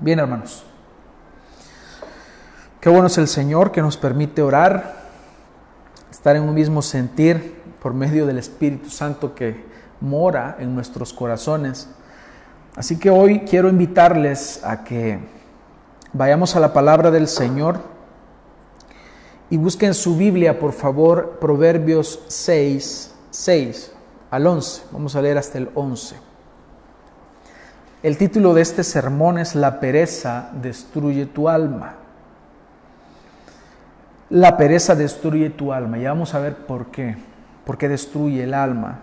Bien, hermanos. Qué bueno es el Señor que nos permite orar, estar en un mismo sentir por medio del Espíritu Santo que mora en nuestros corazones. Así que hoy quiero invitarles a que vayamos a la palabra del Señor y busquen su Biblia, por favor, Proverbios 6, 6 al 11. Vamos a leer hasta el 11. El título de este sermón es La pereza destruye tu alma. La pereza destruye tu alma. Ya vamos a ver por qué. ¿Por qué destruye el alma?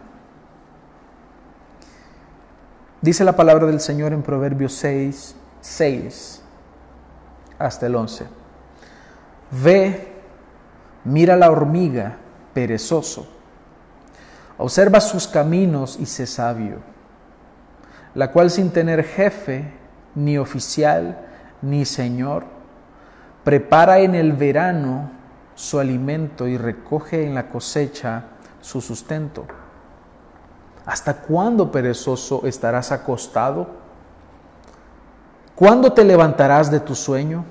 Dice la palabra del Señor en Proverbios 6, 6 hasta el 11. Ve, mira la hormiga, perezoso. Observa sus caminos y sé sabio la cual sin tener jefe, ni oficial, ni señor, prepara en el verano su alimento y recoge en la cosecha su sustento. ¿Hasta cuándo, perezoso, estarás acostado? ¿Cuándo te levantarás de tu sueño?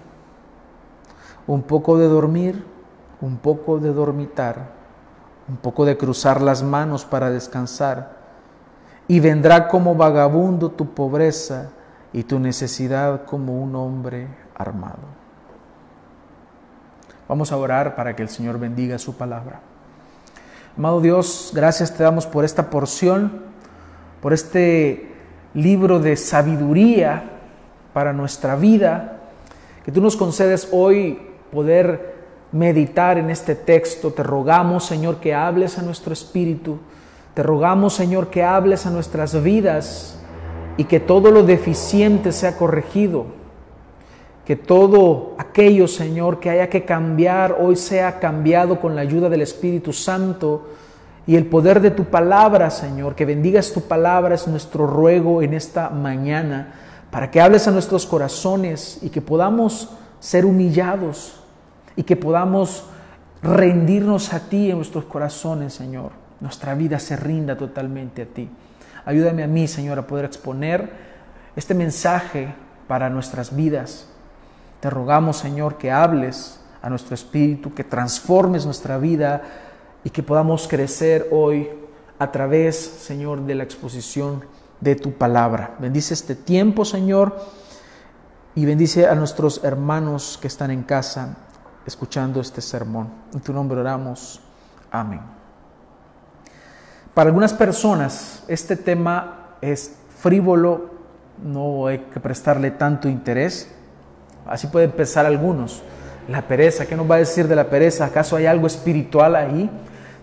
Un poco de dormir, un poco de dormitar, un poco de cruzar las manos para descansar y vendrá como vagabundo tu pobreza y tu necesidad como un hombre armado. Vamos a orar para que el Señor bendiga su palabra. Amado Dios, gracias te damos por esta porción, por este libro de sabiduría para nuestra vida, que tú nos concedes hoy poder meditar en este texto. Te rogamos, Señor, que hables a nuestro espíritu te rogamos, Señor, que hables a nuestras vidas y que todo lo deficiente sea corregido. Que todo aquello, Señor, que haya que cambiar, hoy sea cambiado con la ayuda del Espíritu Santo y el poder de tu palabra, Señor. Que bendigas tu palabra, es nuestro ruego en esta mañana, para que hables a nuestros corazones y que podamos ser humillados y que podamos rendirnos a ti en nuestros corazones, Señor nuestra vida se rinda totalmente a ti. Ayúdame a mí, Señor, a poder exponer este mensaje para nuestras vidas. Te rogamos, Señor, que hables a nuestro espíritu, que transformes nuestra vida y que podamos crecer hoy a través, Señor, de la exposición de tu palabra. Bendice este tiempo, Señor, y bendice a nuestros hermanos que están en casa escuchando este sermón. En tu nombre oramos. Amén. Para algunas personas este tema es frívolo, no hay que prestarle tanto interés. Así pueden pensar algunos. La pereza, ¿qué nos va a decir de la pereza? ¿Acaso hay algo espiritual ahí?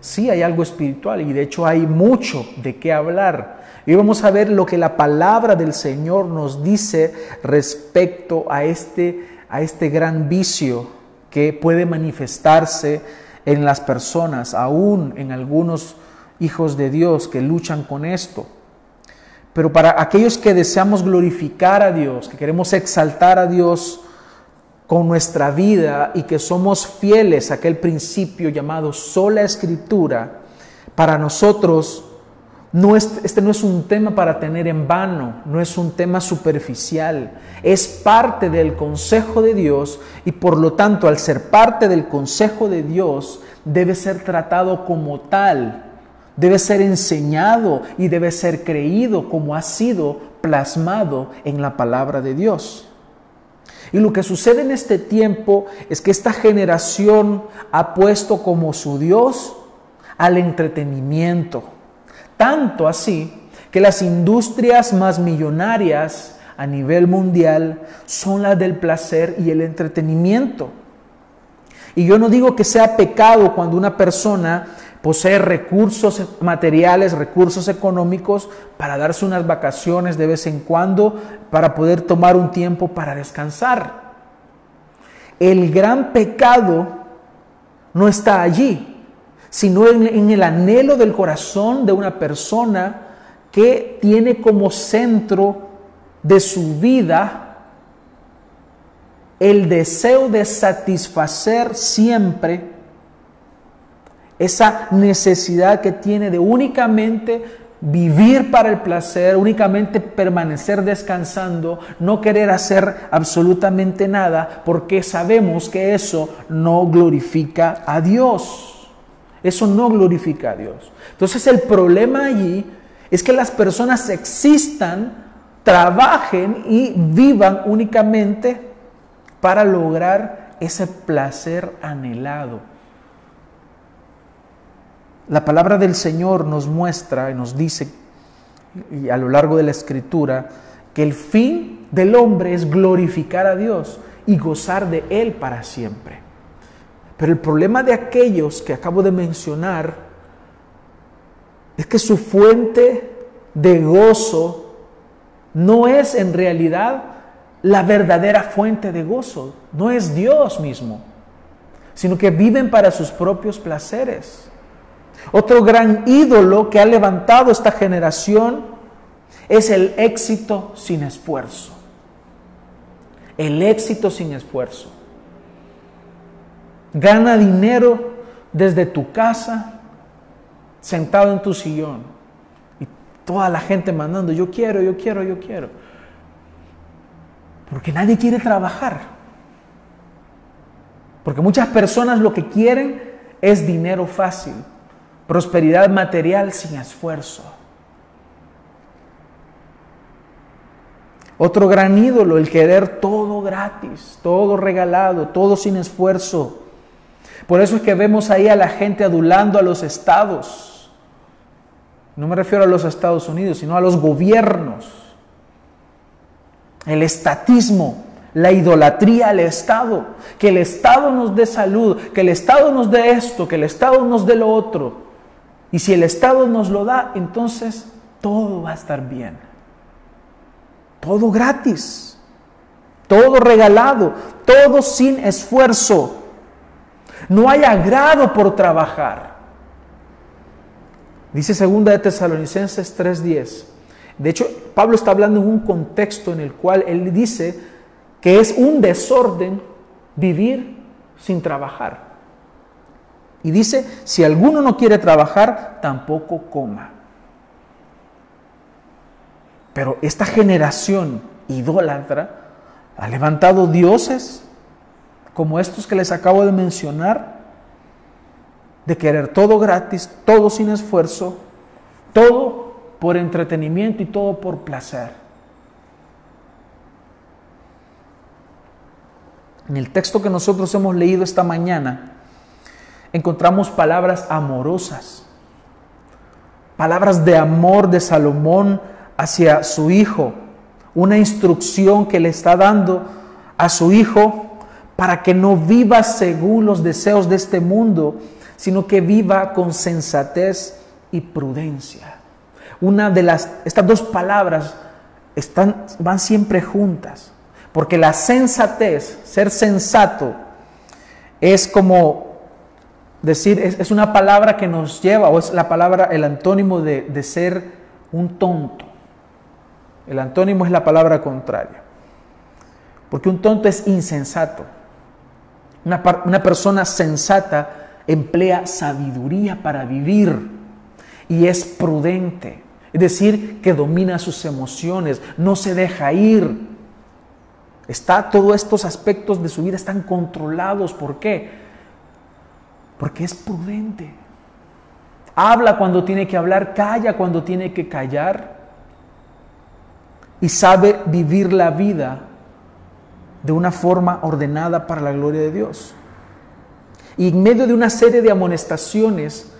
Sí, hay algo espiritual y de hecho hay mucho de qué hablar. Y vamos a ver lo que la palabra del Señor nos dice respecto a este, a este gran vicio que puede manifestarse en las personas, aún en algunos hijos de Dios que luchan con esto. Pero para aquellos que deseamos glorificar a Dios, que queremos exaltar a Dios con nuestra vida y que somos fieles a aquel principio llamado sola escritura, para nosotros no este no es un tema para tener en vano, no es un tema superficial, es parte del consejo de Dios y por lo tanto al ser parte del consejo de Dios debe ser tratado como tal debe ser enseñado y debe ser creído como ha sido plasmado en la palabra de Dios. Y lo que sucede en este tiempo es que esta generación ha puesto como su Dios al entretenimiento. Tanto así que las industrias más millonarias a nivel mundial son las del placer y el entretenimiento. Y yo no digo que sea pecado cuando una persona posee recursos materiales, recursos económicos para darse unas vacaciones de vez en cuando, para poder tomar un tiempo para descansar. El gran pecado no está allí, sino en, el anhelo del corazón de una persona que tiene como centro de su vida el deseo de satisfacer siempre esa necesidad que tiene de únicamente vivir para el placer, únicamente permanecer descansando, no querer hacer absolutamente nada, porque sabemos que eso no glorifica a Dios. Eso no glorifica a Dios. Entonces el problema allí es que las personas existan, trabajen y vivan únicamente para lograr ese placer anhelado. La palabra del Señor nos muestra y nos dice y a lo largo de la escritura que el fin del hombre es glorificar a Dios y gozar de Él para siempre. Pero el problema de aquellos que acabo de mencionar es que su fuente de gozo no es en realidad la verdadera fuente de gozo, no es Dios mismo, sino que viven para sus propios placeres. Otro gran ídolo que ha levantado esta generación es el éxito sin esfuerzo. El éxito sin esfuerzo. Gana dinero desde tu casa, sentado en tu sillón. Y toda la gente mandando, yo quiero, yo quiero, yo quiero. Porque nadie quiere trabajar. Porque muchas personas lo que quieren es dinero fácil prosperidad material sin esfuerzo. Otro gran ídolo, el querer todo gratis, todo regalado, todo sin esfuerzo. Por eso es que vemos ahí a la gente adulando a los estados. No me refiero a los Estados Unidos, sino a los gobiernos. El estatismo, la idolatría al Estado. Que el Estado nos dé salud, que el Estado nos dé esto, que el Estado nos dé lo otro. Y si el Estado nos lo da, entonces todo va a estar bien. Todo gratis, todo regalado, todo sin esfuerzo. No hay agrado por trabajar. Dice segunda de Tesalonicenses 3:10. De hecho, Pablo está hablando en un contexto en el cual él dice que es un desorden vivir sin trabajar. Y dice, si alguno no quiere trabajar, tampoco coma. Pero esta generación idólatra ha levantado dioses como estos que les acabo de mencionar, de querer todo gratis, todo sin esfuerzo, todo por entretenimiento y todo por placer. En el texto que nosotros hemos leído esta mañana, encontramos palabras amorosas, palabras de amor de Salomón hacia su hijo, una instrucción que le está dando a su hijo para que no viva según los deseos de este mundo, sino que viva con sensatez y prudencia. Una de las estas dos palabras están van siempre juntas, porque la sensatez, ser sensato es como decir, es, una palabra que nos lleva, o es la palabra, el antónimo de, de ser un tonto. El antónimo es la palabra contraria. Porque un tonto es insensato. Una, una, persona sensata emplea sabiduría para vivir y es prudente. Es decir, que domina sus emociones, no se deja ir. Está, todos estos aspectos de su vida están controlados. ¿Por qué? Porque es prudente. Habla cuando tiene que hablar, calla cuando tiene que callar y sabe vivir la vida de una forma ordenada para la gloria de Dios. Y en medio de una serie de amonestaciones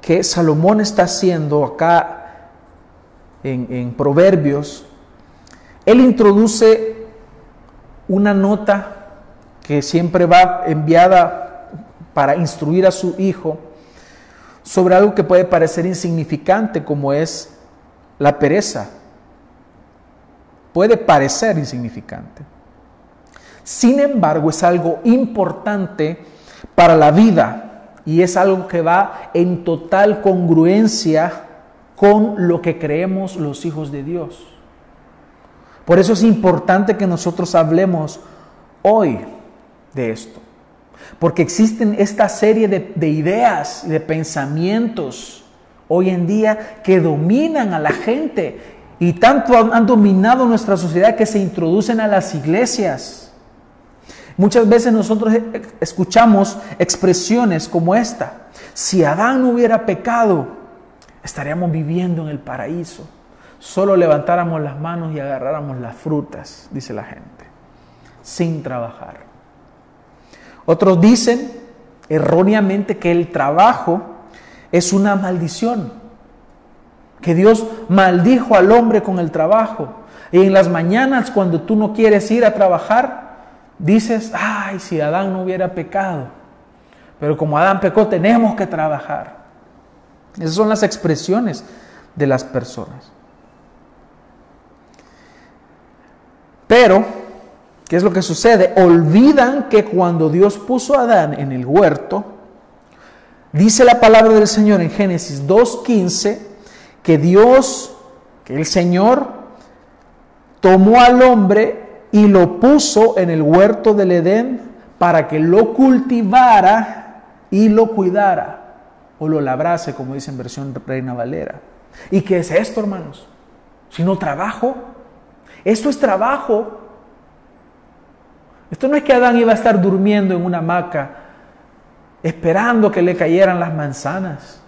que Salomón está haciendo acá en, Proverbios, él introduce una nota que siempre va enviada para instruir a su hijo sobre algo que puede parecer insignificante como es la pereza. Puede parecer insignificante. Sin embargo, es algo importante para la vida y es algo que va en total congruencia con lo que creemos los hijos de Dios. Por eso es importante que nosotros hablemos hoy de esto. Porque existen esta serie de, ideas y de pensamientos hoy en día que dominan a la gente y tanto han, dominado nuestra sociedad que se introducen a las iglesias. Muchas veces nosotros escuchamos expresiones como esta. Si Adán hubiera pecado, estaríamos viviendo en el paraíso. Solo levantáramos las manos y agarráramos las frutas, dice la gente, sin trabajar. Otros dicen erróneamente que el trabajo es una maldición, que Dios maldijo al hombre con el trabajo. Y en las mañanas cuando tú no quieres ir a trabajar, dices, ay, si Adán no hubiera pecado. Pero como Adán pecó, tenemos que trabajar. Esas son las expresiones de las personas. Pero, ¿qué es lo que sucede? Olvidan que cuando Dios puso a Adán en el huerto, dice la palabra del Señor en Génesis 2.15, que Dios, que el Señor, tomó al hombre y lo puso en el huerto del Edén para que lo cultivara y lo cuidara, o lo labrase, como dice en versión Reina Valera. ¿Y qué es esto, hermanos? Si no trabajo, esto es trabajo. Esto no es que Adán iba a estar durmiendo en una hamaca esperando que le cayeran las manzanas.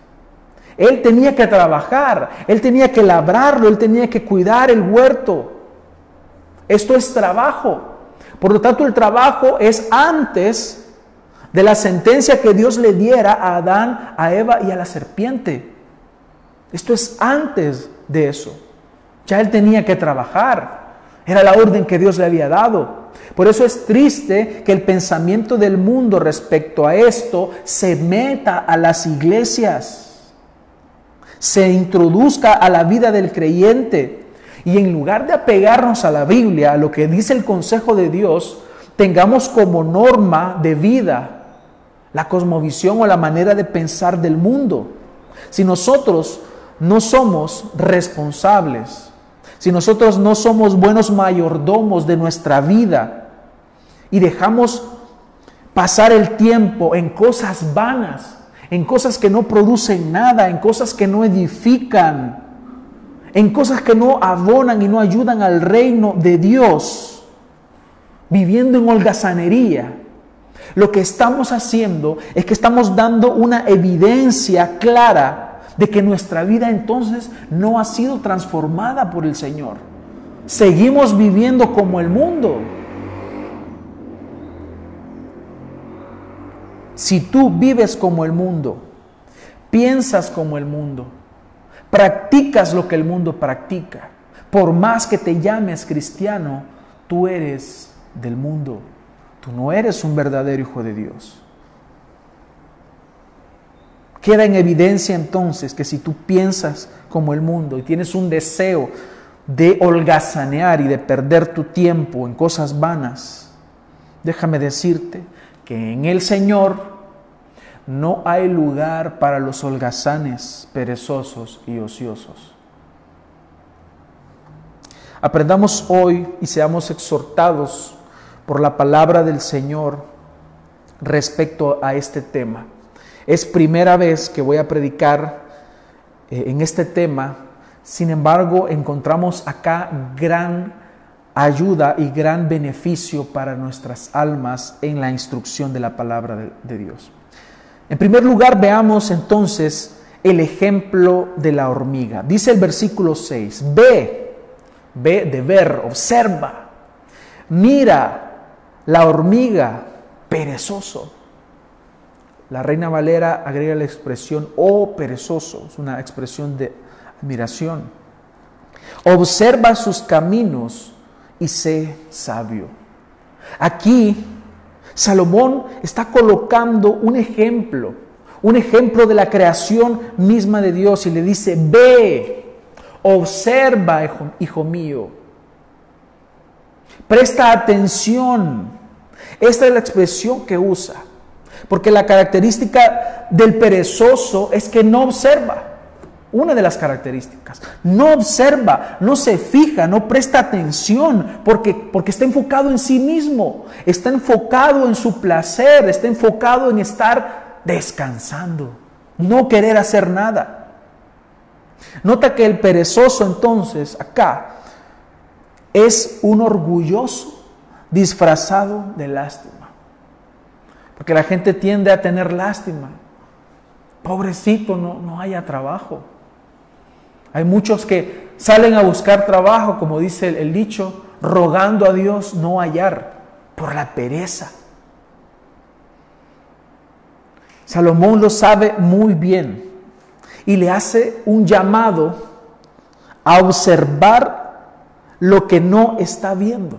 Él tenía que trabajar, él tenía que labrarlo, él tenía que cuidar el huerto. Esto es trabajo. Por lo tanto, el trabajo es antes de la sentencia que Dios le diera a Adán, a Eva y a la serpiente. Esto es antes de eso. Ya él tenía que trabajar. Era la orden que Dios le había dado. Por eso es triste que el pensamiento del mundo respecto a esto se meta a las iglesias, se introduzca a la vida del creyente y en lugar de apegarnos a la Biblia, a lo que dice el consejo de Dios, tengamos como norma de vida la cosmovisión o la manera de pensar del mundo. Si nosotros no somos responsables si nosotros no somos buenos mayordomos de nuestra vida y dejamos pasar el tiempo en cosas vanas, en cosas que no producen nada, en cosas que no edifican, en cosas que no abonan y no ayudan al reino de Dios, viviendo en holgazanería, lo que estamos haciendo es que estamos dando una evidencia clara de que nuestra vida entonces no ha sido transformada por el Señor. Seguimos viviendo como el mundo. Si tú vives como el mundo, piensas como el mundo, practicas lo que el mundo practica, por más que te llames cristiano, tú eres del mundo. Tú no eres un verdadero hijo de Dios. Queda en evidencia entonces que si tú piensas como el mundo y tienes un deseo de holgazanear y de perder tu tiempo en cosas vanas, déjame decirte que en el Señor no hay lugar para los holgazanes, perezosos y ociosos. Aprendamos hoy y seamos exhortados por la palabra del Señor respecto a este tema. Es primera vez que voy a predicar eh, en este tema, sin embargo encontramos acá gran ayuda y gran beneficio para nuestras almas en la instrucción de la palabra de, de Dios. En primer lugar, veamos entonces el ejemplo de la hormiga. Dice el versículo 6, ve, ve de ver, observa, mira la hormiga perezoso la Reina Valera agrega la expresión oh perezoso, es una expresión de admiración. Observa sus caminos y sé sabio. Aquí Salomón está colocando un ejemplo, un ejemplo de la creación misma de Dios y le dice, ve, observa, hijo, hijo mío, presta atención. Esta es la expresión que usa. Porque la característica del perezoso es que no observa. Una de las características. No observa, no se fija, no presta atención, porque, porque está enfocado en sí mismo, está enfocado en su placer, está enfocado en estar descansando, no querer hacer nada. Nota que el perezoso entonces acá es un orgulloso disfrazado de lástima. Porque la gente tiende a tener lástima. Pobrecito, no, no haya trabajo. Hay muchos que salen a buscar trabajo, como dice el, el dicho, rogando a Dios no hallar por la pereza. Salomón lo sabe muy bien y le hace un llamado a observar lo que no está viendo.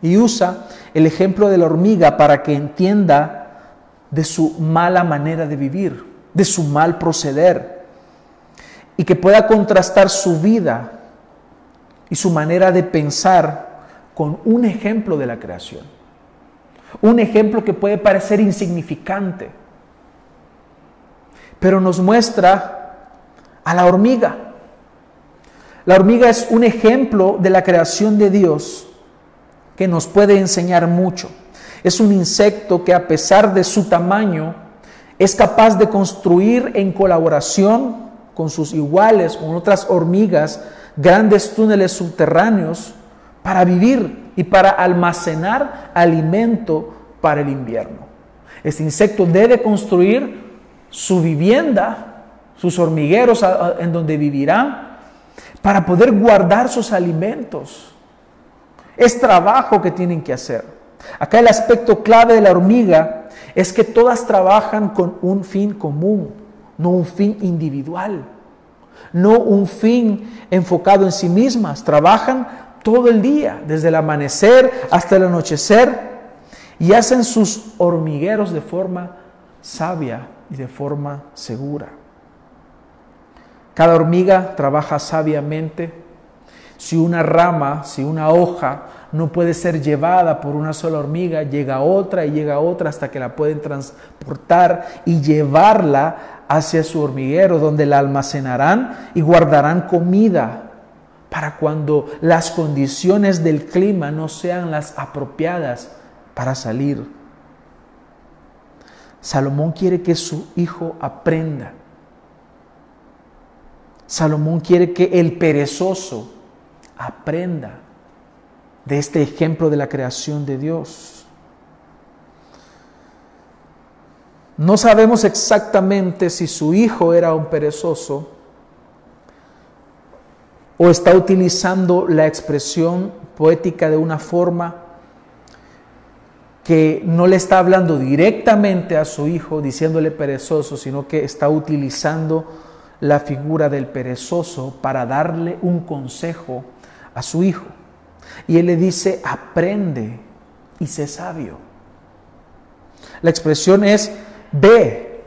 Y usa el ejemplo de la hormiga para que entienda de su mala manera de vivir, de su mal proceder, y que pueda contrastar su vida y su manera de pensar con un ejemplo de la creación. Un ejemplo que puede parecer insignificante, pero nos muestra a la hormiga. La hormiga es un ejemplo de la creación de Dios que nos puede enseñar mucho. Es un insecto que a pesar de su tamaño es capaz de construir en colaboración con sus iguales, con otras hormigas, grandes túneles subterráneos para vivir y para almacenar alimento para el invierno. Este insecto debe construir su vivienda, sus hormigueros en donde vivirá, para poder guardar sus alimentos. Es trabajo que tienen que hacer. Acá el aspecto clave de la hormiga es que todas trabajan con un fin común, no un fin individual, no un fin enfocado en sí mismas. Trabajan todo el día, desde el amanecer hasta el anochecer, y hacen sus hormigueros de forma sabia y de forma segura. Cada hormiga trabaja sabiamente. Si una rama, si una hoja no puede ser llevada por una sola hormiga, llega otra y llega otra hasta que la pueden transportar y llevarla hacia su hormiguero donde la almacenarán y guardarán comida para cuando las condiciones del clima no sean las apropiadas para salir. Salomón quiere que su hijo aprenda. Salomón quiere que el perezoso aprenda de este ejemplo de la creación de Dios. No sabemos exactamente si su hijo era un perezoso o está utilizando la expresión poética de una forma que no le está hablando directamente a su hijo diciéndole perezoso, sino que está utilizando la figura del perezoso para darle un consejo a su hijo. Y él le dice, aprende y sé sabio. La expresión es, ve,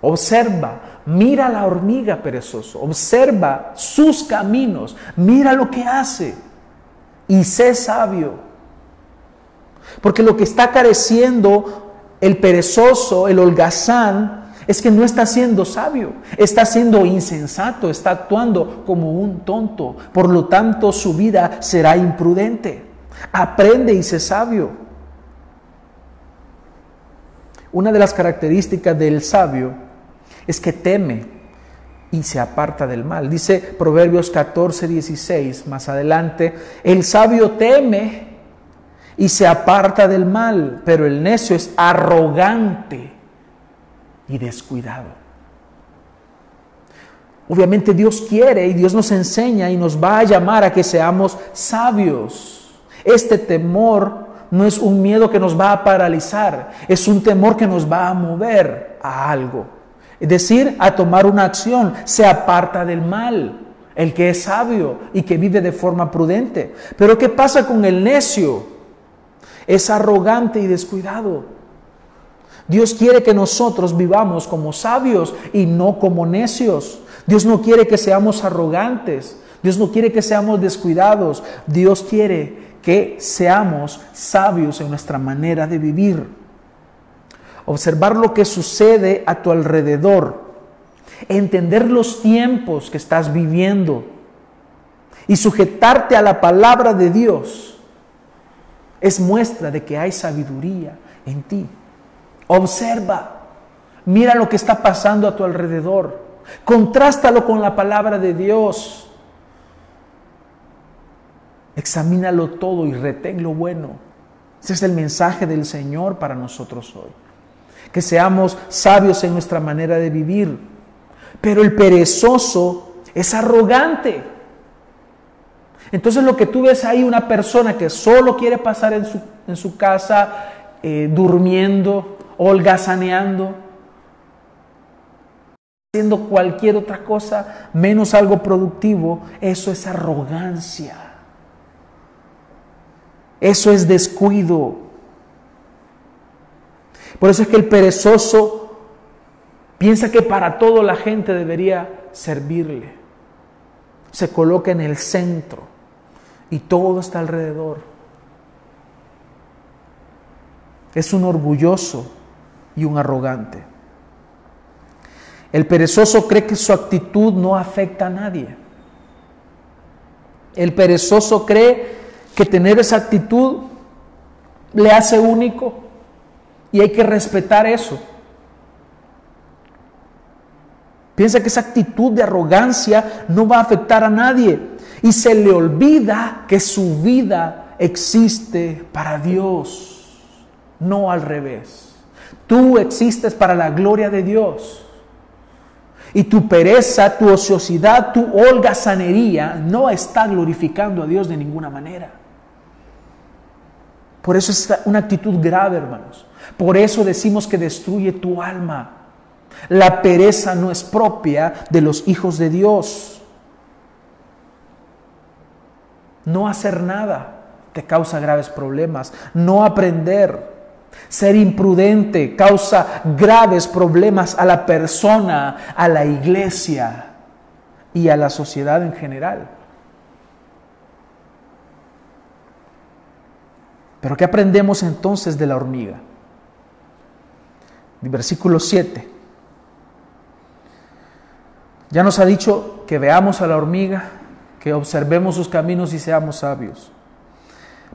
observa, mira la hormiga perezoso, observa sus caminos, mira lo que hace y sé sabio. Porque lo que está careciendo el perezoso, el holgazán, es que no está siendo sabio, está siendo insensato, está actuando como un tonto. Por lo tanto, su vida será imprudente. Aprende y sé sabio. Una de las características del sabio es que teme y se aparta del mal. Dice Proverbios 14, 16, más adelante, el sabio teme y se aparta del mal, pero el necio es arrogante y descuidado. Obviamente Dios quiere y Dios nos enseña y nos va a llamar a que seamos sabios. Este temor no es un miedo que nos va a paralizar, es un temor que nos va a mover a algo. Es decir, a tomar una acción, se aparta del mal, el que es sabio y que vive de forma prudente. Pero ¿qué pasa con el necio? Es arrogante y descuidado. Dios quiere que nosotros vivamos como sabios y no como necios. Dios no quiere que seamos arrogantes. Dios no quiere que seamos descuidados. Dios quiere que seamos sabios en nuestra manera de vivir. Observar lo que sucede a tu alrededor. Entender los tiempos que estás viviendo. Y sujetarte a la palabra de Dios es muestra de que hay sabiduría en ti. Observa, mira lo que está pasando a tu alrededor. Contrástalo con la palabra de Dios. Examínalo todo y retén lo bueno. Ese es el mensaje del Señor para nosotros hoy. Que seamos sabios en nuestra manera de vivir. Pero el perezoso es arrogante. Entonces lo que tú ves ahí, una persona que solo quiere pasar en su, casa eh, durmiendo, holgazaneando, haciendo cualquier otra cosa menos algo productivo, eso es arrogancia. Eso es descuido. Por eso es que el perezoso piensa que para todo la gente debería servirle. Se coloca en el centro y todo está alrededor. Es un orgulloso y un arrogante. El perezoso cree que su actitud no afecta a nadie. El perezoso cree que tener esa actitud le hace único y hay que respetar eso. Piensa que esa actitud de arrogancia no va a afectar a nadie y se le olvida que su vida existe para Dios, no al revés. Tú existes para la gloria de Dios. Y tu pereza, tu ociosidad, tu holgazanería no está glorificando a Dios de ninguna manera. Por eso es una actitud grave, hermanos. Por eso decimos que destruye tu alma. La pereza no es propia de los hijos de Dios. No hacer nada te causa graves problemas. No aprender ser imprudente causa graves problemas a la persona, a la iglesia y a la sociedad en general. Pero ¿qué aprendemos entonces de la hormiga? Versículo 7. Ya nos ha dicho que veamos a la hormiga, que observemos sus caminos y seamos sabios.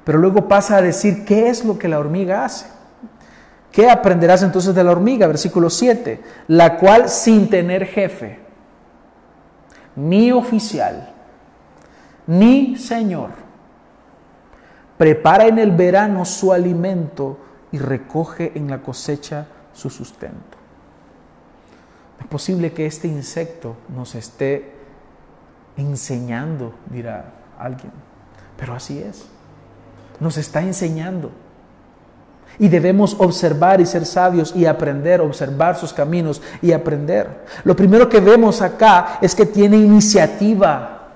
Pero luego pasa a decir qué es lo que la hormiga hace. ¿Qué aprenderás entonces de la hormiga? Versículo 7. La cual sin tener jefe, ni oficial, ni señor, prepara en el verano su alimento y recoge en la cosecha su sustento. Es posible que este insecto nos esté enseñando, dirá alguien, pero así es. Nos está enseñando y debemos observar y ser sabios y aprender, observar sus caminos y aprender. Lo primero que vemos acá es que tiene iniciativa.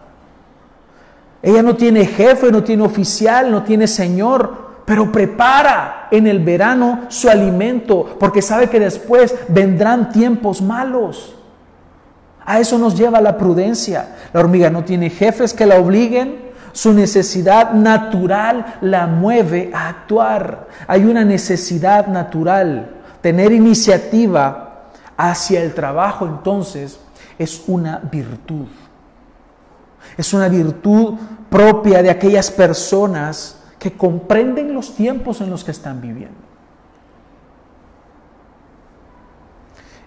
Ella no tiene jefe, no tiene oficial, no tiene señor, pero prepara en el verano su alimento porque sabe que después vendrán tiempos malos. A eso nos lleva la prudencia. La hormiga no tiene jefes que la obliguen, su necesidad natural la mueve a actuar. Hay una necesidad natural. Tener iniciativa hacia el trabajo entonces es una virtud. Es una virtud propia de aquellas personas que comprenden los tiempos en los que están viviendo.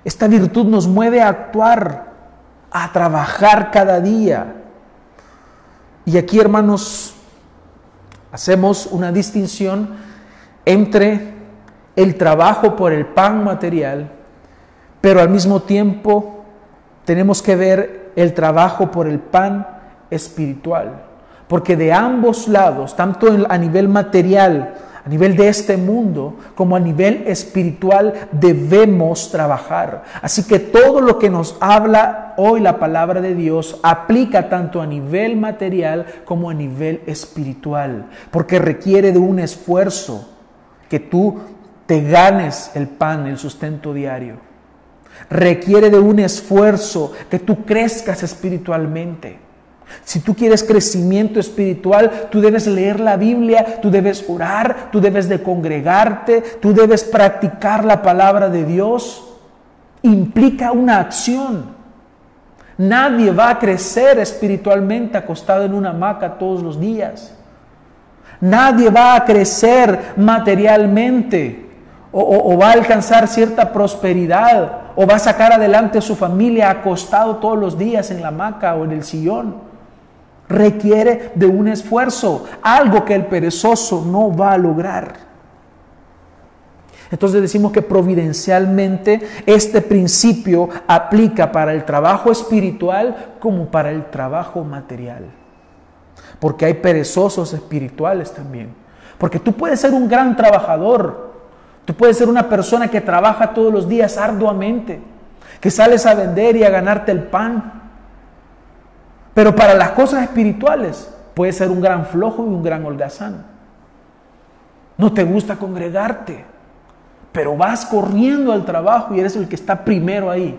Esta virtud nos mueve a actuar, a trabajar cada día, y aquí, hermanos, hacemos una distinción entre el trabajo por el pan material, pero al mismo tiempo tenemos que ver el trabajo por el pan espiritual, porque de ambos lados, tanto a nivel material, a nivel de este mundo como a nivel espiritual debemos trabajar. Así que todo lo que nos habla hoy la palabra de Dios aplica tanto a nivel material como a nivel espiritual, porque requiere de un esfuerzo que tú te ganes el pan, el sustento diario. Requiere de un esfuerzo que tú crezcas espiritualmente. Si tú quieres crecimiento espiritual, tú debes leer la Biblia, tú debes orar, tú debes de congregarte, tú debes practicar la palabra de Dios. Implica una acción. Nadie va a crecer espiritualmente acostado en una hamaca todos los días. Nadie va a crecer materialmente o, o va a alcanzar cierta prosperidad o va a sacar adelante a su familia acostado todos los días en la hamaca o en el sillón. Requiere de un esfuerzo, algo que el perezoso no va a lograr. Entonces decimos que providencialmente este principio aplica para el trabajo espiritual como para el trabajo material. Porque hay perezosos espirituales también. Porque tú puedes ser un gran trabajador. Tú puedes ser una persona que trabaja todos los días arduamente. Que sales a vender y a ganarte el pan. Pero para las cosas espirituales puedes ser un gran flojo y un gran holgazán. No te gusta congregarte pero vas corriendo al trabajo y eres el que está primero ahí.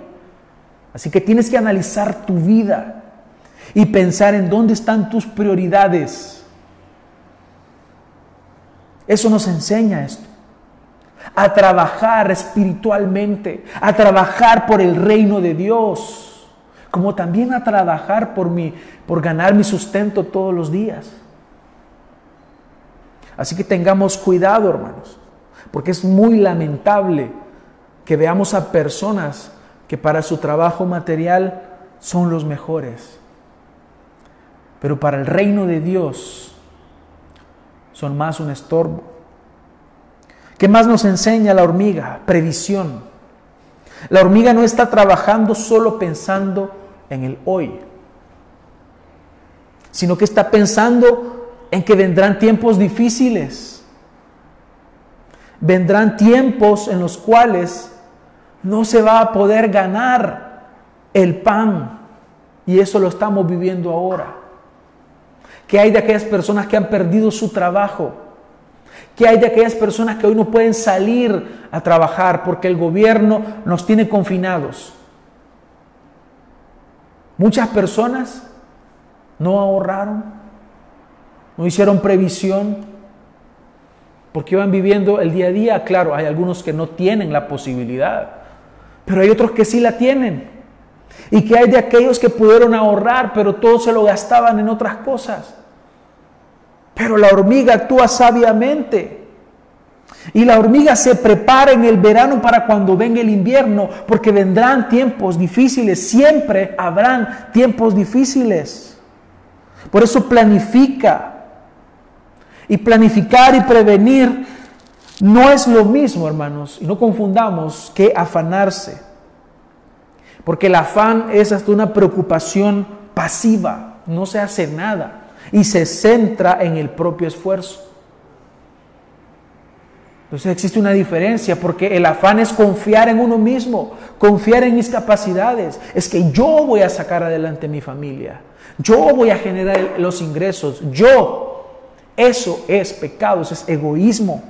Así que tienes que analizar tu vida y pensar en dónde están tus prioridades. Eso nos enseña esto. A trabajar espiritualmente, a trabajar por el reino de Dios, como también a trabajar por mi por ganar mi sustento todos los días. Así que tengamos cuidado, hermanos porque es muy lamentable que veamos a personas que para su trabajo material son los mejores, pero para el reino de Dios son más un estorbo. ¿Qué más nos enseña la hormiga? Previsión. La hormiga no está trabajando solo pensando en el hoy, sino que está pensando en que vendrán tiempos difíciles vendrán tiempos en los cuales no se va a poder ganar el pan. Y eso lo estamos viviendo ahora. ¿Qué hay de aquellas personas que han perdido su trabajo? ¿Qué hay de aquellas personas que hoy no pueden salir a trabajar porque el gobierno nos tiene confinados? Muchas personas no ahorraron, no hicieron previsión, porque van viviendo el día a día. Claro, hay algunos que no tienen la posibilidad, pero hay otros que sí la tienen. Y que hay de aquellos que pudieron ahorrar, pero todo se lo gastaban en otras cosas. Pero la hormiga actúa sabiamente. Y la hormiga se prepara en el verano para cuando venga el invierno, porque vendrán tiempos difíciles, siempre habrán tiempos difíciles. Por eso planifica, y planificar y prevenir no es lo mismo, hermanos, y no confundamos que afanarse. Porque el afán es hasta una preocupación pasiva, no se hace nada y se centra en el propio esfuerzo. Entonces existe una diferencia porque el afán es confiar en uno mismo, confiar en mis capacidades. Es que yo voy a sacar adelante mi familia, yo voy a generar los ingresos, yo eso es pecado, eso es egoísmo.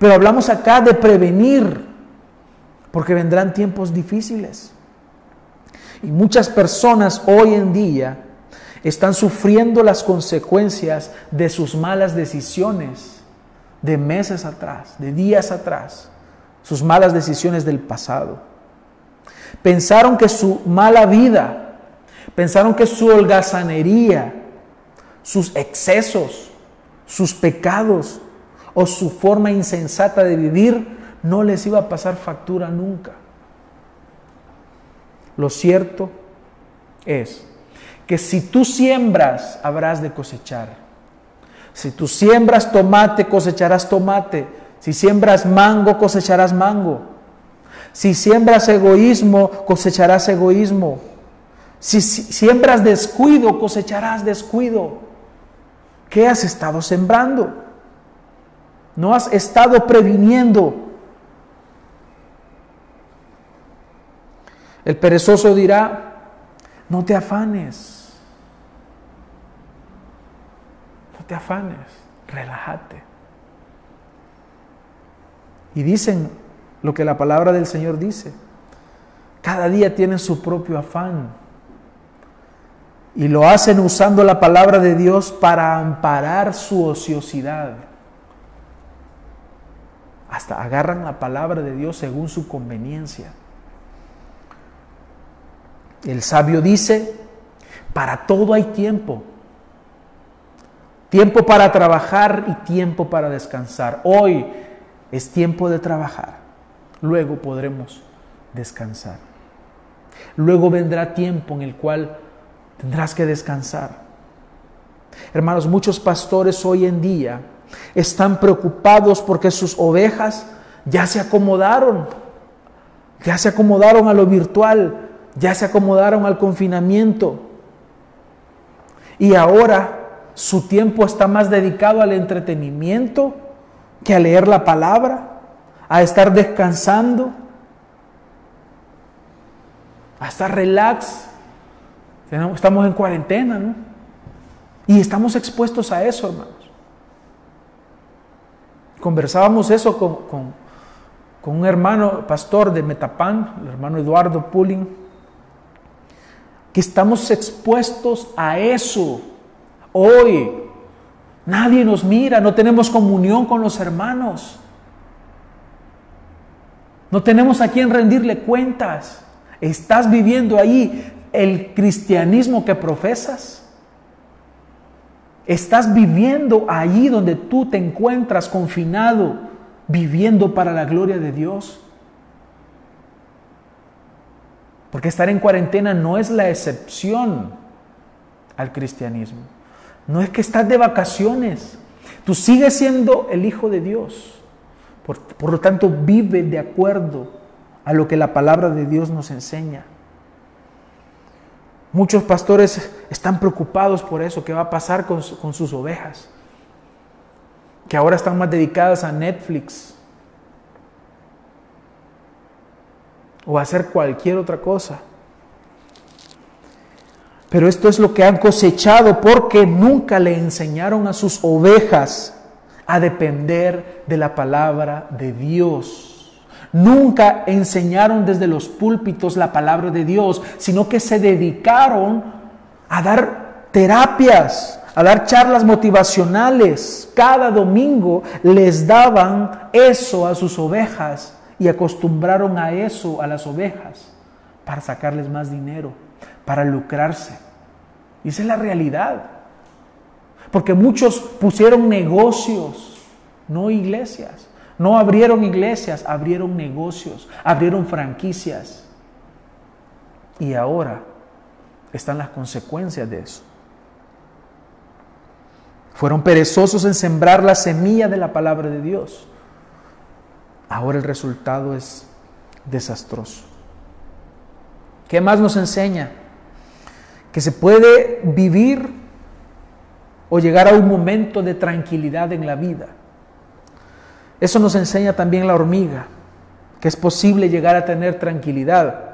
Pero hablamos acá de prevenir, porque vendrán tiempos difíciles. Y muchas personas hoy en día están sufriendo las consecuencias de sus malas decisiones de meses atrás, de días atrás, sus malas decisiones del pasado. Pensaron que su mala vida, pensaron que su holgazanería, sus excesos, sus pecados o su forma insensata de vivir no les iba a pasar factura nunca. Lo cierto es que si tú siembras, habrás de cosechar. Si tú siembras tomate, cosecharás tomate. Si siembras mango, cosecharás mango. Si siembras egoísmo, cosecharás egoísmo. Si siembras descuido, cosecharás descuido. ¿Qué has estado sembrando? No has estado previniendo. El perezoso dirá, no te afanes. No te afanes, relájate. Y dicen lo que la palabra del Señor dice. Cada día tiene su propio afán. Y lo hacen usando la palabra de Dios para amparar su ociosidad. Hasta agarran la palabra de Dios según su conveniencia. El sabio dice, para todo hay tiempo. Tiempo para trabajar y tiempo para descansar. Hoy es tiempo de trabajar. Luego podremos descansar. Luego vendrá tiempo en el cual tendrás que descansar. Hermanos, muchos pastores hoy en día están preocupados porque sus ovejas ya se acomodaron, ya se acomodaron a lo virtual, ya se acomodaron al confinamiento. Y ahora su tiempo está más dedicado al entretenimiento que a leer la palabra, a estar descansando, a estar relax. Estamos en cuarentena, ¿no? Y estamos expuestos a eso, hermanos. Conversábamos eso con, un hermano pastor de Metapán, el hermano Eduardo Pulling, que estamos expuestos a eso hoy. Nadie nos mira, no tenemos comunión con los hermanos. No tenemos a quien rendirle cuentas. ¿Estás viviendo ahí el cristianismo que profesas? ¿Estás viviendo ahí donde tú te encuentras confinado, viviendo para la gloria de Dios? Porque estar en cuarentena no es la excepción al cristianismo. No es que estás de vacaciones. Tú sigues siendo el Hijo de Dios. Por, por, lo tanto, vive de acuerdo a lo que la palabra de Dios nos enseña. Muchos pastores están preocupados por eso, qué va a pasar con, sus ovejas, que ahora están más dedicadas a Netflix o a hacer cualquier otra cosa. Pero esto es lo que han cosechado porque nunca le enseñaron a sus ovejas a depender de la palabra de Dios. Nunca enseñaron desde los púlpitos la palabra de Dios, sino que se dedicaron a dar terapias, a dar charlas motivacionales. Cada domingo les daban eso a sus ovejas y acostumbraron a eso a las ovejas para sacarles más dinero, para lucrarse. Y esa es la realidad. Porque muchos pusieron negocios, no iglesias. No abrieron iglesias, abrieron negocios, abrieron franquicias. Y ahora están las consecuencias de eso. Fueron perezosos en sembrar la semilla de la palabra de Dios. Ahora el resultado es desastroso. ¿Qué más nos enseña? Que se puede vivir o llegar a un momento de tranquilidad en la vida eso nos enseña también la hormiga, que es posible llegar a tener tranquilidad.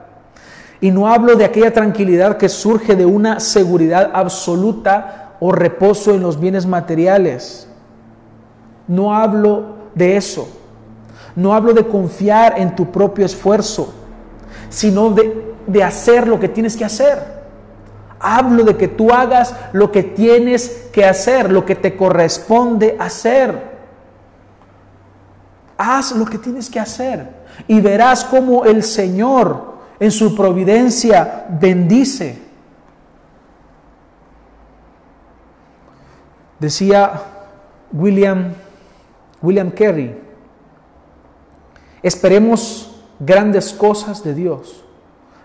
Y no hablo de aquella tranquilidad que surge de una seguridad absoluta o reposo en los bienes materiales. No hablo de eso. No hablo de confiar en tu propio esfuerzo, sino de, de hacer lo que tienes que hacer. Hablo de que tú hagas lo que tienes que hacer, lo que te corresponde hacer. Haz lo que tienes que hacer y verás cómo el Señor en su providencia bendice. Decía William, William Carey, esperemos grandes cosas de Dios,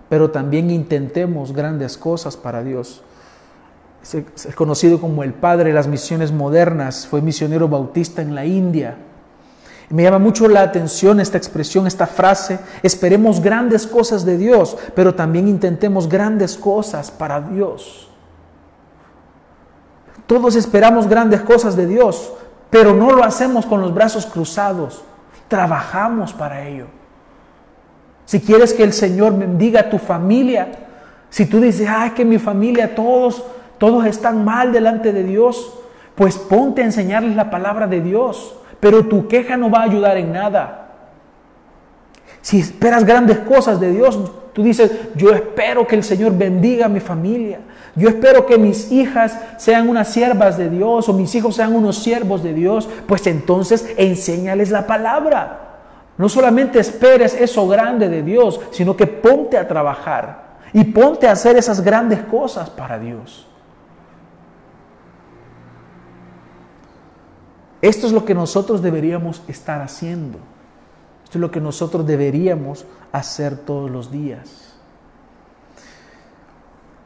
pero también intentemos grandes cosas para Dios. Es conocido como el padre de las misiones modernas, fue misionero bautista en la India me llama mucho la atención esta expresión, esta frase, esperemos grandes cosas de Dios, pero también intentemos grandes cosas para Dios. Todos esperamos grandes cosas de Dios, pero no lo hacemos con los brazos cruzados, trabajamos para ello. Si quieres que el Señor bendiga a tu familia, si tú dices, ay, que mi familia todos, todos están mal delante de Dios, pues ponte a enseñarles la palabra de Dios pero tu queja no va a ayudar en nada. Si esperas grandes cosas de Dios, tú dices, yo espero que el Señor bendiga a mi familia. Yo espero que mis hijas sean unas siervas de Dios o mis hijos sean unos siervos de Dios. Pues entonces enséñales la palabra. No solamente esperes eso grande de Dios, sino que ponte a trabajar y ponte a hacer esas grandes cosas para Dios. Esto es lo que nosotros deberíamos estar haciendo. Esto es lo que nosotros deberíamos hacer todos los días.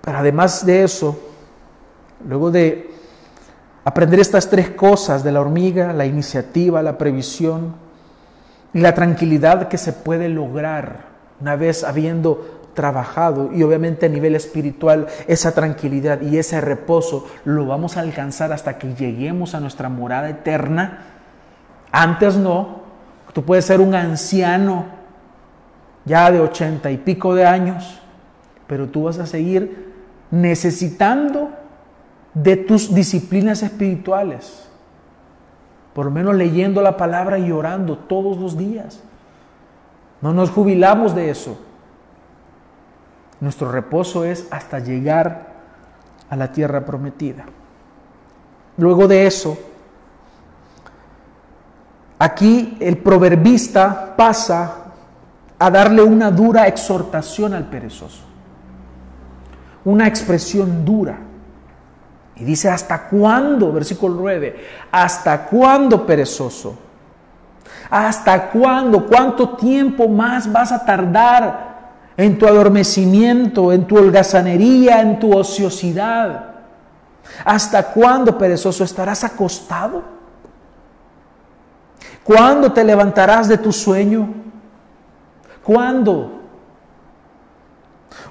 Pero además de eso, luego de aprender estas tres cosas de la hormiga, la iniciativa, la previsión la tranquilidad que se puede lograr una vez habiendo trabajado y obviamente a nivel espiritual esa tranquilidad y ese reposo lo vamos a alcanzar hasta que lleguemos a nuestra morada eterna. Antes no, tú puedes ser un anciano ya de ochenta y pico de años, pero tú vas a seguir necesitando de tus disciplinas espirituales, por lo menos leyendo la palabra y orando todos los días. No nos jubilamos de eso. Nuestro reposo es hasta llegar a la tierra prometida. Luego de eso, aquí el proverbista pasa a darle una dura exhortación al perezoso. Una expresión dura. Y dice, ¿hasta cuándo? Versículo 9. ¿Hasta cuándo, perezoso? ¿Hasta cuándo? ¿Cuánto tiempo más vas a tardar en tu adormecimiento, en tu holgazanería, en tu ociosidad. ¿Hasta cuándo, perezoso, estarás acostado? ¿Cuándo te levantarás de tu sueño? ¿Cuándo?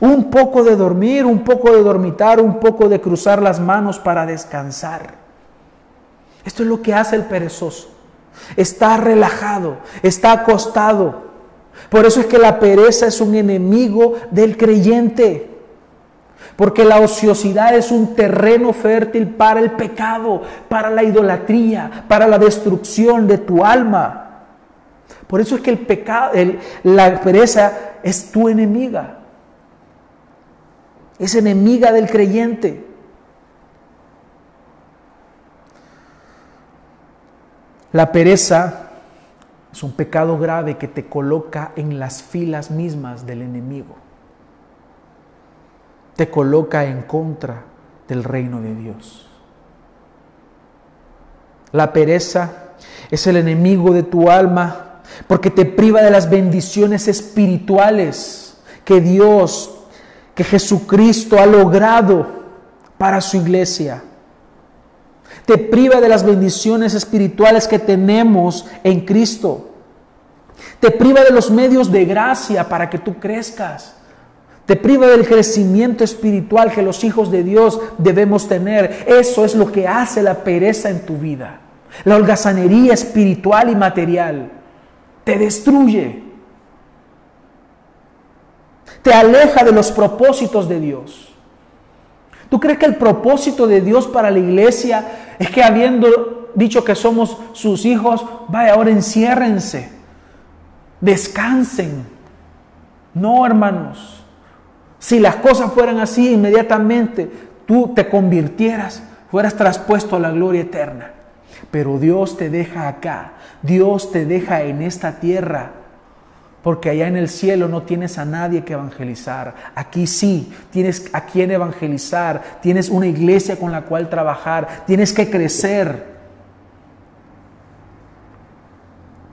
Un poco de dormir, un poco de dormitar, un poco de cruzar las manos para descansar. Esto es lo que hace el perezoso. Está relajado, está acostado por eso es que la pereza es un enemigo del creyente. Porque la ociosidad es un terreno fértil para el pecado, para la idolatría, para la destrucción de tu alma. Por eso es que el pecado, la pereza es tu enemiga. Es enemiga del creyente. La pereza es un pecado grave que te coloca en las filas mismas del enemigo. Te coloca en contra del reino de Dios. La pereza es el enemigo de tu alma porque te priva de las bendiciones espirituales que Dios, que Jesucristo ha logrado para su iglesia. Te priva de las bendiciones espirituales que tenemos en Cristo. Te priva de los medios de gracia para que tú crezcas. Te priva del crecimiento espiritual que los hijos de Dios debemos tener. Eso es lo que hace la pereza en tu vida. La holgazanería espiritual y material te destruye. Te aleja de los propósitos de Dios. ¿Tú crees que el propósito de Dios para la iglesia es que habiendo dicho que somos sus hijos, vaya, ahora enciérrense, descansen? No, hermanos. Si las cosas fueran así, inmediatamente tú te convirtieras, fueras traspuesto a la gloria eterna. Pero Dios te deja acá, Dios te deja en esta tierra porque allá en el cielo no tienes a nadie que evangelizar. Aquí sí, tienes a quien evangelizar. Tienes una iglesia con la cual trabajar. Tienes que crecer.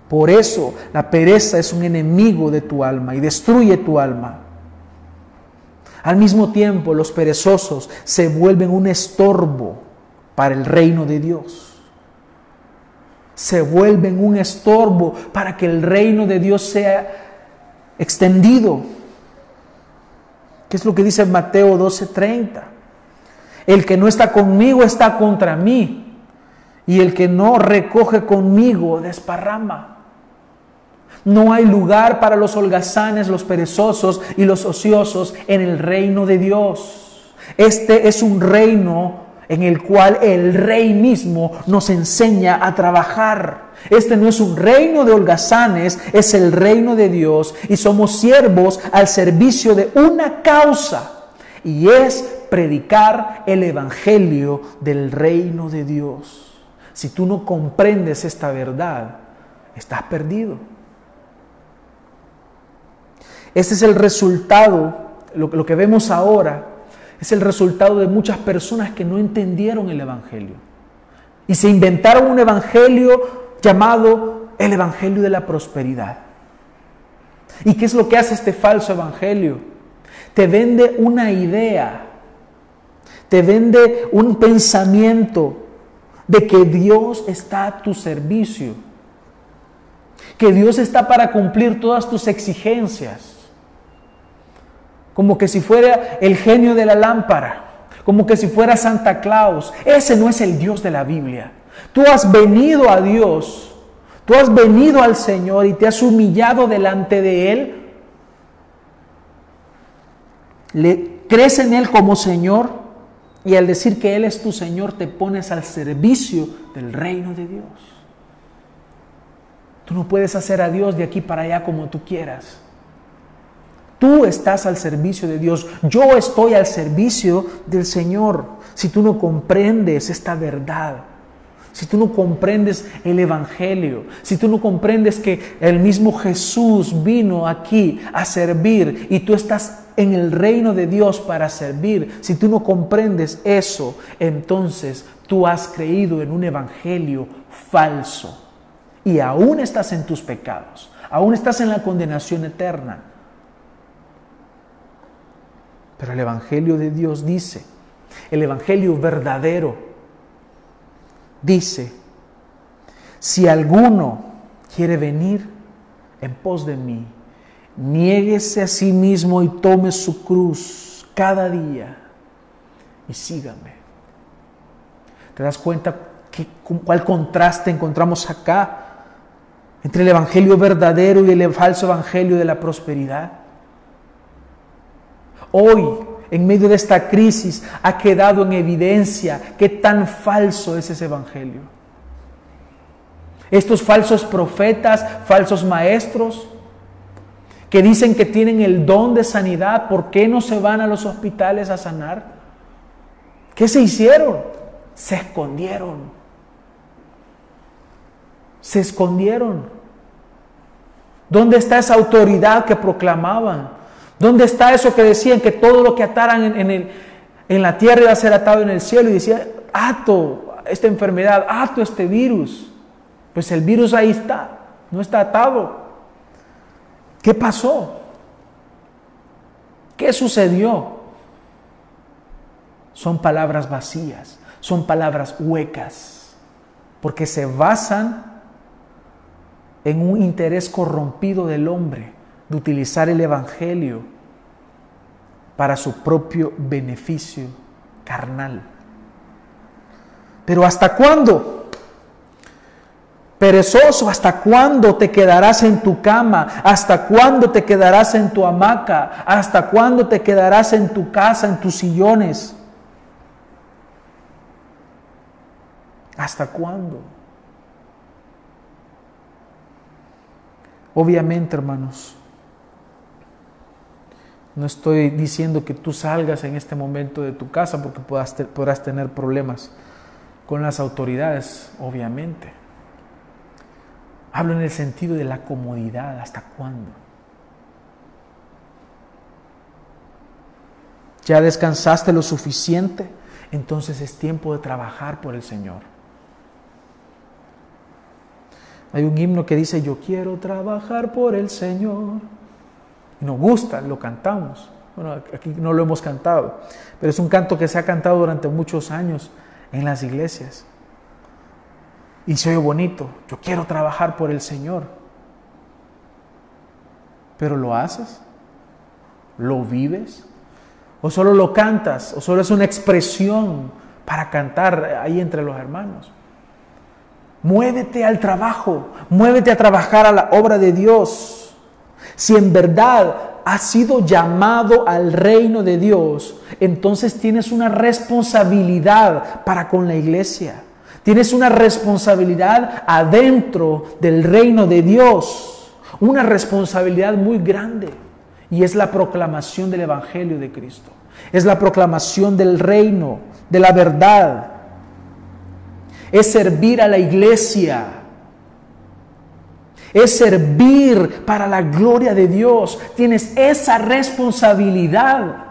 Por eso la pereza es un enemigo de tu alma y destruye tu alma. Al mismo tiempo, los perezosos se vuelven un estorbo para el reino de Dios se vuelven un estorbo para que el reino de Dios sea extendido. ¿Qué es lo que dice Mateo 12:30? El que no está conmigo está contra mí, y el que no recoge conmigo desparrama. No hay lugar para los holgazanes, los perezosos y los ociosos en el reino de Dios. Este es un reino en el cual el rey mismo nos enseña a trabajar. Este no es un reino de holgazanes, es el reino de Dios y somos siervos al servicio de una causa y es predicar el evangelio del reino de Dios. Si tú no comprendes esta verdad, estás perdido. Este es el resultado, lo, lo que vemos ahora es el resultado de muchas personas que no entendieron el Evangelio. Y se inventaron un Evangelio llamado el Evangelio de la prosperidad. ¿Y qué es lo que hace este falso evangelio? Te vende una idea, te vende un pensamiento de que Dios está a tu servicio, que Dios está para cumplir todas tus exigencias, como que si fuera el genio de la lámpara, como que si fuera Santa Claus. Ese no es el Dios de la Biblia. Tú has venido a Dios, tú has venido al Señor y te has humillado delante de Él. Le crees en Él como Señor y al decir que Él es tu Señor te pones al servicio del reino de Dios. Tú no puedes hacer a Dios de aquí para allá como tú quieras. Tú estás al servicio de Dios. Yo estoy al servicio del Señor. Si tú no comprendes esta verdad, si tú no comprendes el Evangelio, si tú no comprendes que el mismo Jesús vino aquí a servir y tú estás en el reino de Dios para servir, si tú no comprendes eso, entonces tú has creído en un Evangelio falso y aún estás en tus pecados, aún estás en la condenación eterna. Pero el Evangelio de Dios dice, el Evangelio verdadero, dice, si alguno quiere venir en pos de mí, niéguese a sí mismo y tome su cruz cada día y sígame. ¿Te das cuenta que, cuál contraste encontramos acá entre el Evangelio verdadero y el falso Evangelio de la prosperidad? Hoy en medio de esta crisis ha quedado en evidencia qué tan falso es ese evangelio. Estos falsos profetas, falsos maestros, que dicen que tienen el don de sanidad, ¿por qué no se van a los hospitales a sanar? ¿Qué se hicieron? Se escondieron. Se escondieron. ¿Dónde está esa autoridad que proclamaban? ¿Dónde está eso que decían que todo lo que ataran en, en la tierra iba a ser atado en el cielo? Y decía, ato esta enfermedad, ato este virus. Pues el virus ahí está, no está atado. ¿Qué pasó? ¿Qué sucedió? Son palabras vacías, son palabras huecas, porque se basan en un interés corrompido del hombre de utilizar el Evangelio para su propio beneficio carnal. Pero ¿hasta cuándo? Perezoso, ¿hasta cuándo te quedarás en tu cama? ¿Hasta cuándo te quedarás en tu hamaca? ¿Hasta cuándo te quedarás en tu casa, en tus sillones? ¿Hasta cuándo? Obviamente, hermanos, no estoy diciendo que tú salgas en este momento de tu casa porque podrás tener problemas con las autoridades, obviamente. Hablo en el sentido de la comodidad, ¿hasta cuándo? ¿Ya descansaste lo suficiente? Entonces es tiempo de trabajar por el Señor. Hay un himno que dice, yo quiero trabajar por el Señor nos gusta, lo cantamos. Bueno, aquí no lo hemos cantado, pero es un canto que se ha cantado durante muchos años en las iglesias. Y se oye bonito, yo quiero trabajar por el Señor. Pero ¿lo haces? ¿Lo vives? ¿O solo lo cantas? ¿O solo es una expresión para cantar ahí entre los hermanos? Muévete al trabajo, muévete a trabajar a la obra de Dios. Si en verdad has sido llamado al reino de Dios, entonces tienes una responsabilidad para con la iglesia. Tienes una responsabilidad adentro del reino de Dios. Una responsabilidad muy grande. Y es la proclamación del Evangelio de Cristo. Es la proclamación del reino, de la verdad. Es servir a la iglesia es servir para la gloria de Dios. Tienes esa responsabilidad.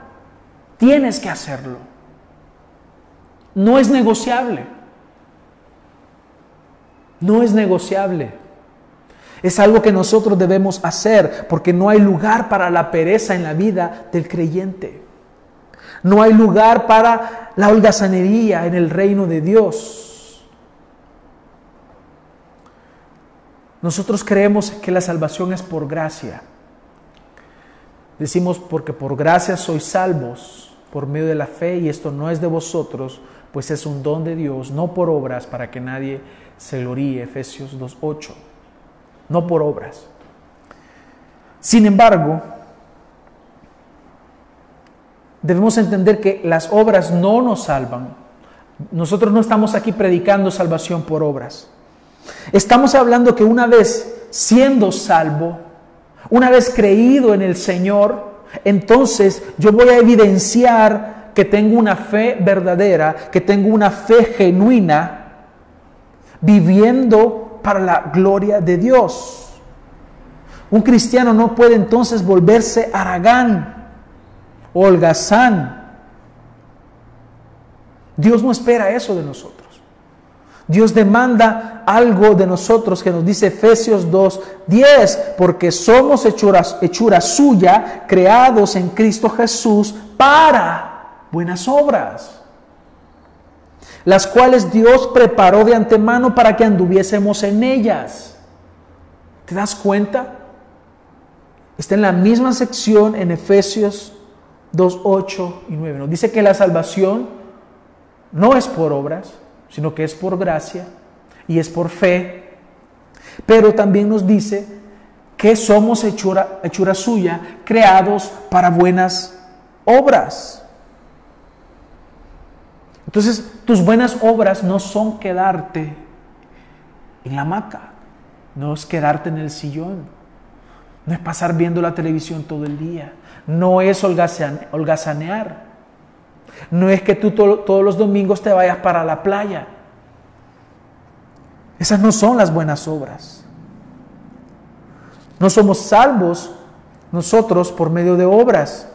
Tienes que hacerlo. No es negociable. No es negociable. Es algo que nosotros debemos hacer porque no hay lugar para la pereza en la vida del creyente. No hay lugar para la holgazanería en el reino de Dios. Nosotros creemos que la salvación es por gracia. Decimos porque por gracia sois salvos por medio de la fe y esto no es de vosotros, pues es un don de Dios, no por obras para que nadie se gloríe. Efesios 2.8. No por obras. Sin embargo, debemos entender que las obras no nos salvan. Nosotros no estamos aquí predicando salvación por obras. Estamos hablando que una vez siendo salvo, una vez creído en el Señor, entonces yo voy a evidenciar que tengo una fe verdadera, que tengo una fe genuina, viviendo para la gloria de Dios. Un cristiano no puede entonces volverse aragán holgazán. Dios no espera eso de nosotros. Dios demanda algo de nosotros que nos dice Efesios 2, 10, porque somos hechuras, hechura suya, creados en Cristo Jesús para buenas obras, las cuales Dios preparó de antemano para que anduviésemos en ellas. ¿Te das cuenta? Está en la misma sección en Efesios 2, 8 y 9. Nos dice que la salvación no es por obras, sino que es por gracia y es por fe. Pero también nos dice que somos hechura, hechura suya, creados para buenas obras. Entonces, tus buenas obras no son quedarte en la hamaca, no es quedarte en el sillón, no es pasar viendo la televisión todo el día, no es holgazanear. No es que tú todos los domingos te vayas para la playa. Esas no son las buenas obras. No somos salvos nosotros por medio de obras,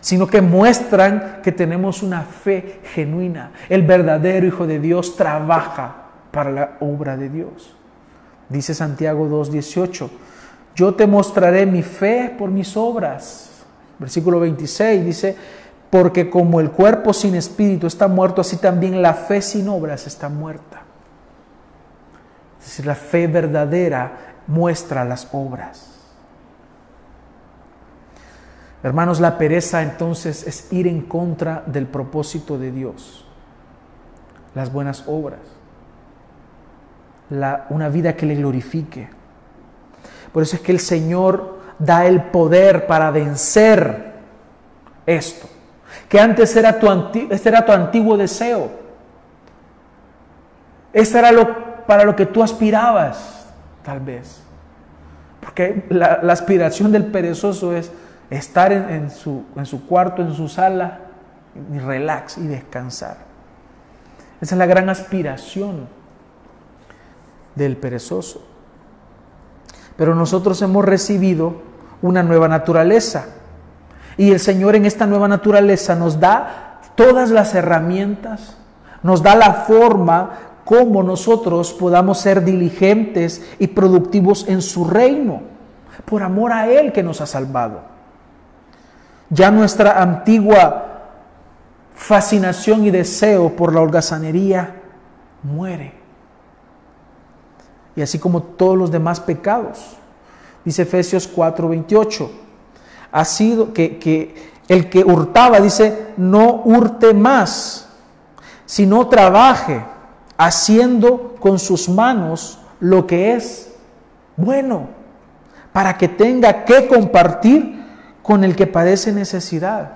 sino que muestran que tenemos una fe genuina. El verdadero Hijo de Dios trabaja para la obra de Dios. Dice Santiago 2.18, yo te mostraré mi fe por mis obras. Versículo 26 dice, porque como el cuerpo sin espíritu está muerto, así también la fe sin obras está muerta. Es decir, la fe verdadera muestra las obras. Hermanos, la pereza entonces es ir en contra del propósito de Dios. Las buenas obras. La, una vida que le glorifique. Por eso es que el Señor da el poder para vencer esto. Que antes era tu, este era tu antiguo deseo. Este era lo, para lo que tú aspirabas, tal vez. Porque la, aspiración del perezoso es estar en, su, en su cuarto, en su sala, y relax y descansar. Esa es la gran aspiración del perezoso. Pero nosotros hemos recibido una nueva naturaleza. Y el Señor en esta nueva naturaleza nos da todas las herramientas, nos da la forma como nosotros podamos ser diligentes y productivos en su reino, por amor a Él que nos ha salvado. Ya nuestra antigua fascinación y deseo por la holgazanería muere. Y así como todos los demás pecados. Dice Efesios 4:28. Ha sido que, que el que hurtaba, dice, no hurte más, sino trabaje haciendo con sus manos lo que es bueno, para que tenga que compartir con el que padece necesidad.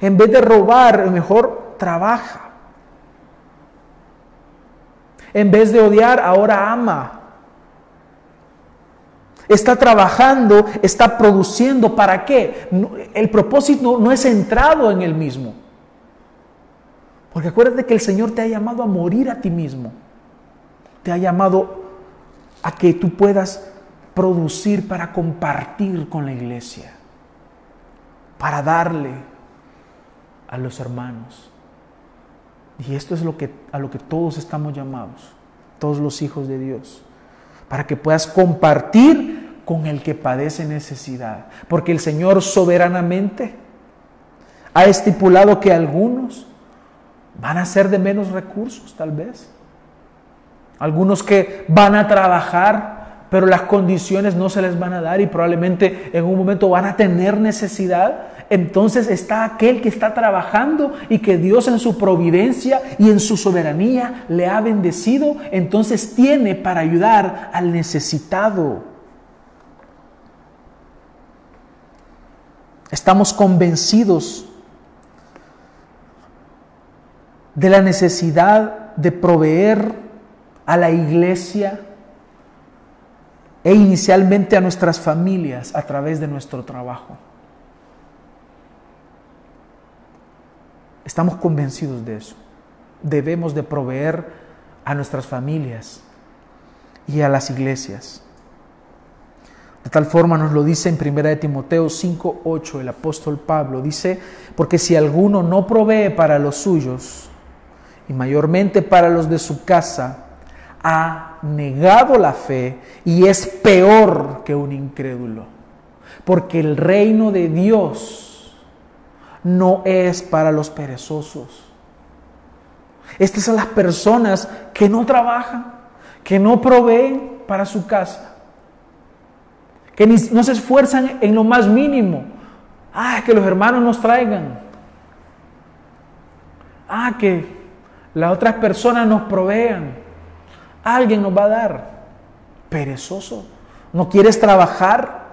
En vez de robar, mejor trabaja. En vez de odiar, ahora ama está trabajando, está produciendo. ¿Para qué? El propósito no es centrado en el mismo. Porque acuérdate que el Señor te ha llamado a morir a ti mismo. Te ha llamado a que tú puedas producir para compartir con la iglesia, para darle a los hermanos. Y esto es lo que, a lo que todos estamos llamados, todos los hijos de Dios para que puedas compartir con el que padece necesidad. Porque el Señor soberanamente ha estipulado que algunos van a ser de menos recursos, tal vez. Algunos que van a trabajar, pero las condiciones no se les van a dar y probablemente en un momento van a tener necesidad. Entonces está aquel que está trabajando y que Dios en su providencia y en su soberanía le ha bendecido. Entonces tiene para ayudar al necesitado. Estamos convencidos de la necesidad de proveer a la iglesia e inicialmente a nuestras familias a través de nuestro trabajo. Estamos convencidos de eso. Debemos de proveer a nuestras familias y a las iglesias. De tal forma nos lo dice en 1 de Timoteo 5:8 el apóstol Pablo dice, porque si alguno no provee para los suyos, y mayormente para los de su casa, ha negado la fe y es peor que un incrédulo. Porque el reino de Dios no es para los perezosos. Estas son las personas que no trabajan, que no proveen para su casa, que no se esfuerzan en lo más mínimo. Ah, que los hermanos nos traigan. Ah, que las otras personas nos provean. Alguien nos va a dar. Perezoso. ¿No quieres trabajar?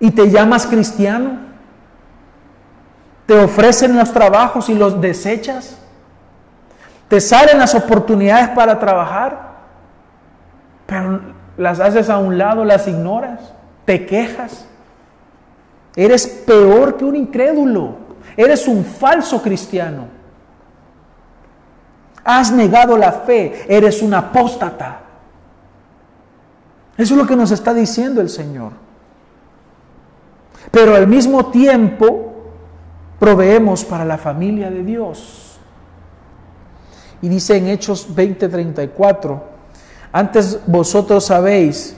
¿Y te llamas cristiano? ¿Te ofrecen los trabajos y los desechas? ¿Te salen las oportunidades para trabajar? Pero las haces a un lado, las ignoras, te quejas. Eres peor que un incrédulo. Eres un falso cristiano. Has negado la fe, eres un apóstata. Eso es lo que nos está diciendo el Señor. Pero al mismo tiempo proveemos para la familia de Dios. Y dice en Hechos 20:34, antes vosotros sabéis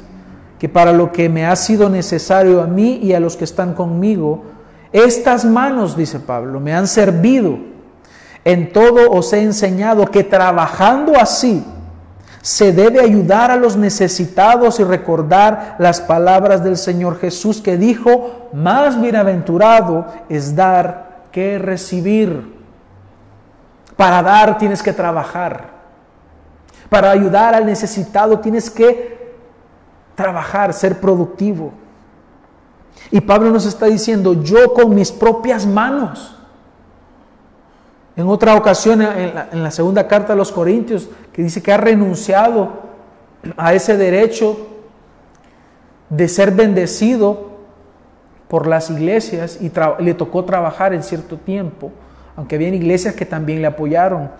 que para lo que me ha sido necesario a mí y a los que están conmigo, estas manos, dice Pablo, me han servido en todo os he enseñado que trabajando así se debe ayudar a los necesitados y recordar las palabras del Señor Jesús que dijo, más bienaventurado es dar que recibir. Para dar tienes que trabajar. Para ayudar al necesitado tienes que trabajar, ser productivo. Y Pablo nos está diciendo, yo con mis propias manos en otra ocasión, en la, segunda carta a los Corintios, que dice que ha renunciado a ese derecho de ser bendecido por las iglesias y le tocó trabajar en cierto tiempo, aunque había iglesias que también le apoyaron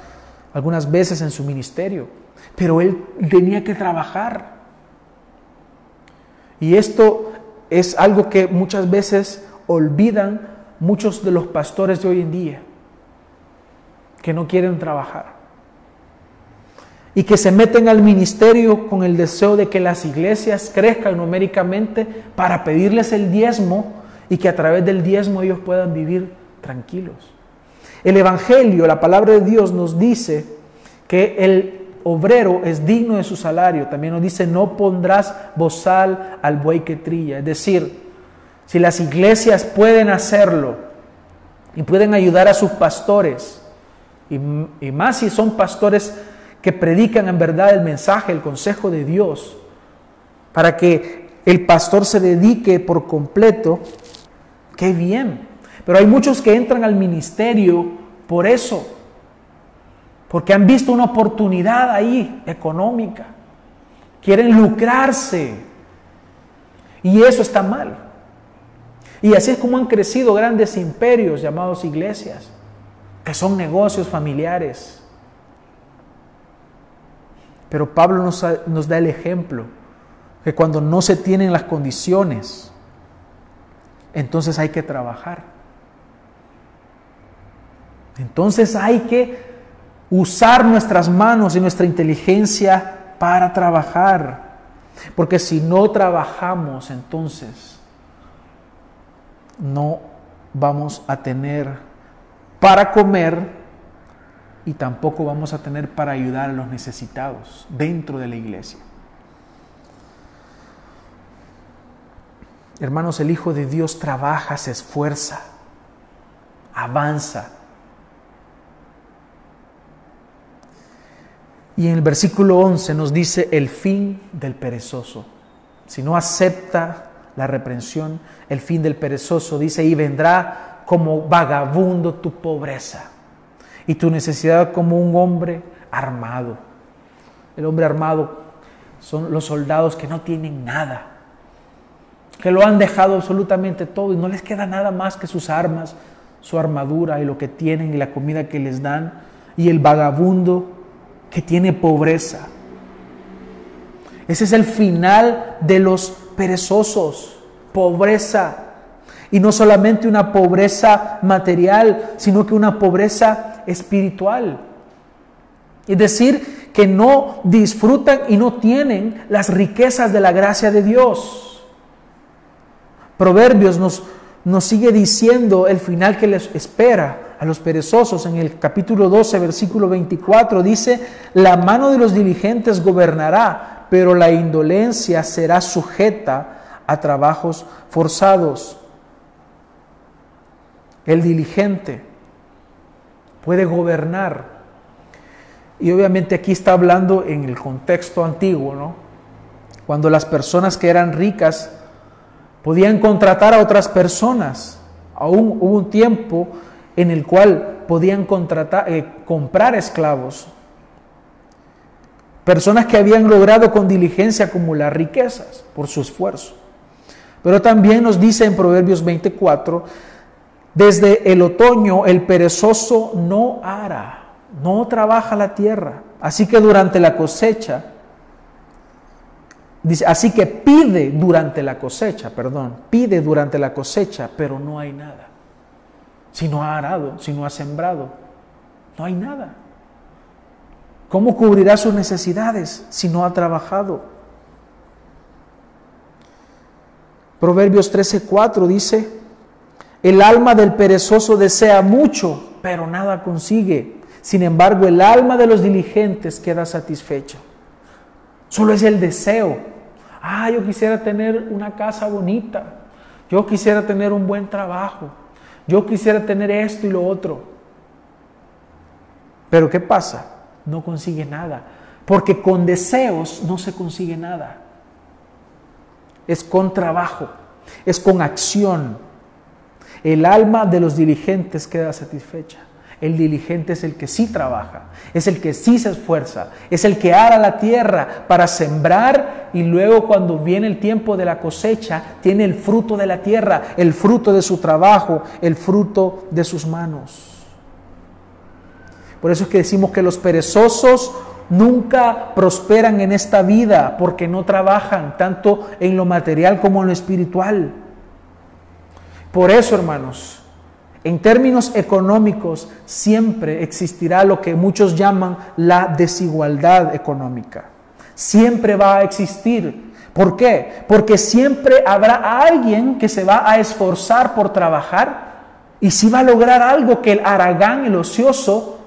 algunas veces en su ministerio, pero él tenía que trabajar. Y esto es algo que muchas veces olvidan muchos de los pastores de hoy en día que no quieren trabajar y que se meten al ministerio con el deseo de que las iglesias crezcan numéricamente para pedirles el diezmo y que a través del diezmo ellos puedan vivir tranquilos. El Evangelio, la palabra de Dios nos dice que el obrero es digno de su salario. También nos dice, no pondrás bozal al buey que trilla. Es decir, si las iglesias pueden hacerlo y pueden ayudar a sus pastores, y, más si son pastores que predican en verdad el mensaje, el consejo de Dios, para que el pastor se dedique por completo, qué bien. Pero hay muchos que entran al ministerio por eso, porque han visto una oportunidad ahí económica, quieren lucrarse, y eso está mal. Y así es como han crecido grandes imperios llamados iglesias que son negocios familiares. Pero Pablo nos, da el ejemplo que cuando no se tienen las condiciones, entonces hay que trabajar. Entonces hay que usar nuestras manos y nuestra inteligencia para trabajar. Porque si no trabajamos, entonces no vamos a tener para comer y tampoco vamos a tener para ayudar a los necesitados dentro de la iglesia. Hermanos, el Hijo de Dios trabaja, se esfuerza, avanza. Y en el versículo 11 nos dice el fin del perezoso. Si no acepta la reprensión, el fin del perezoso dice, y vendrá como vagabundo tu pobreza y tu necesidad como un hombre armado. El hombre armado son los soldados que no tienen nada, que lo han dejado absolutamente todo y no les queda nada más que sus armas, su armadura y lo que tienen y la comida que les dan, y el vagabundo que tiene pobreza. Ese es el final de los perezosos, pobreza. Y no solamente una pobreza material, sino que una pobreza espiritual. Es decir, que no disfrutan y no tienen las riquezas de la gracia de Dios. Proverbios nos, nos sigue diciendo el final que les espera a los perezosos. En el capítulo 12, versículo 24 dice, la mano de los diligentes gobernará, pero la indolencia será sujeta a trabajos forzados. El diligente puede gobernar. Y obviamente aquí está hablando en el contexto antiguo, ¿no? Cuando las personas que eran ricas podían contratar a otras personas. Aún hubo un tiempo en el cual podían contratar, eh, comprar esclavos. Personas que habían logrado con diligencia acumular riquezas por su esfuerzo. Pero también nos dice en Proverbios 24, desde el otoño el perezoso no ara, no trabaja la tierra. Así que durante la cosecha Dice, así que pide durante la cosecha, perdón, pide durante la cosecha, pero no hay nada. Si no ha arado, si no ha sembrado, no hay nada. ¿Cómo cubrirá sus necesidades si no ha trabajado? Proverbios 13:4 dice, el alma del perezoso desea mucho, pero nada consigue. Sin embargo, el alma de los diligentes queda satisfecha. Solo es el deseo. Ah, yo quisiera tener una casa bonita. Yo quisiera tener un buen trabajo. Yo quisiera tener esto y lo otro. Pero ¿qué pasa? No consigue nada. Porque con deseos no se consigue nada. Es con trabajo, es con acción. El alma de los diligentes queda satisfecha. El diligente es el que sí trabaja, es el que sí se esfuerza, es el que ara la tierra para sembrar y luego cuando viene el tiempo de la cosecha, tiene el fruto de la tierra, el fruto de su trabajo, el fruto de sus manos. Por eso es que decimos que los perezosos nunca prosperan en esta vida porque no trabajan tanto en lo material como en lo espiritual. Por eso, hermanos, en términos económicos, siempre existirá lo que muchos llaman la desigualdad económica. Siempre va a existir. ¿Por qué? Porque siempre habrá alguien que se va a esforzar por trabajar y si va a lograr algo que el aragán, el ocioso,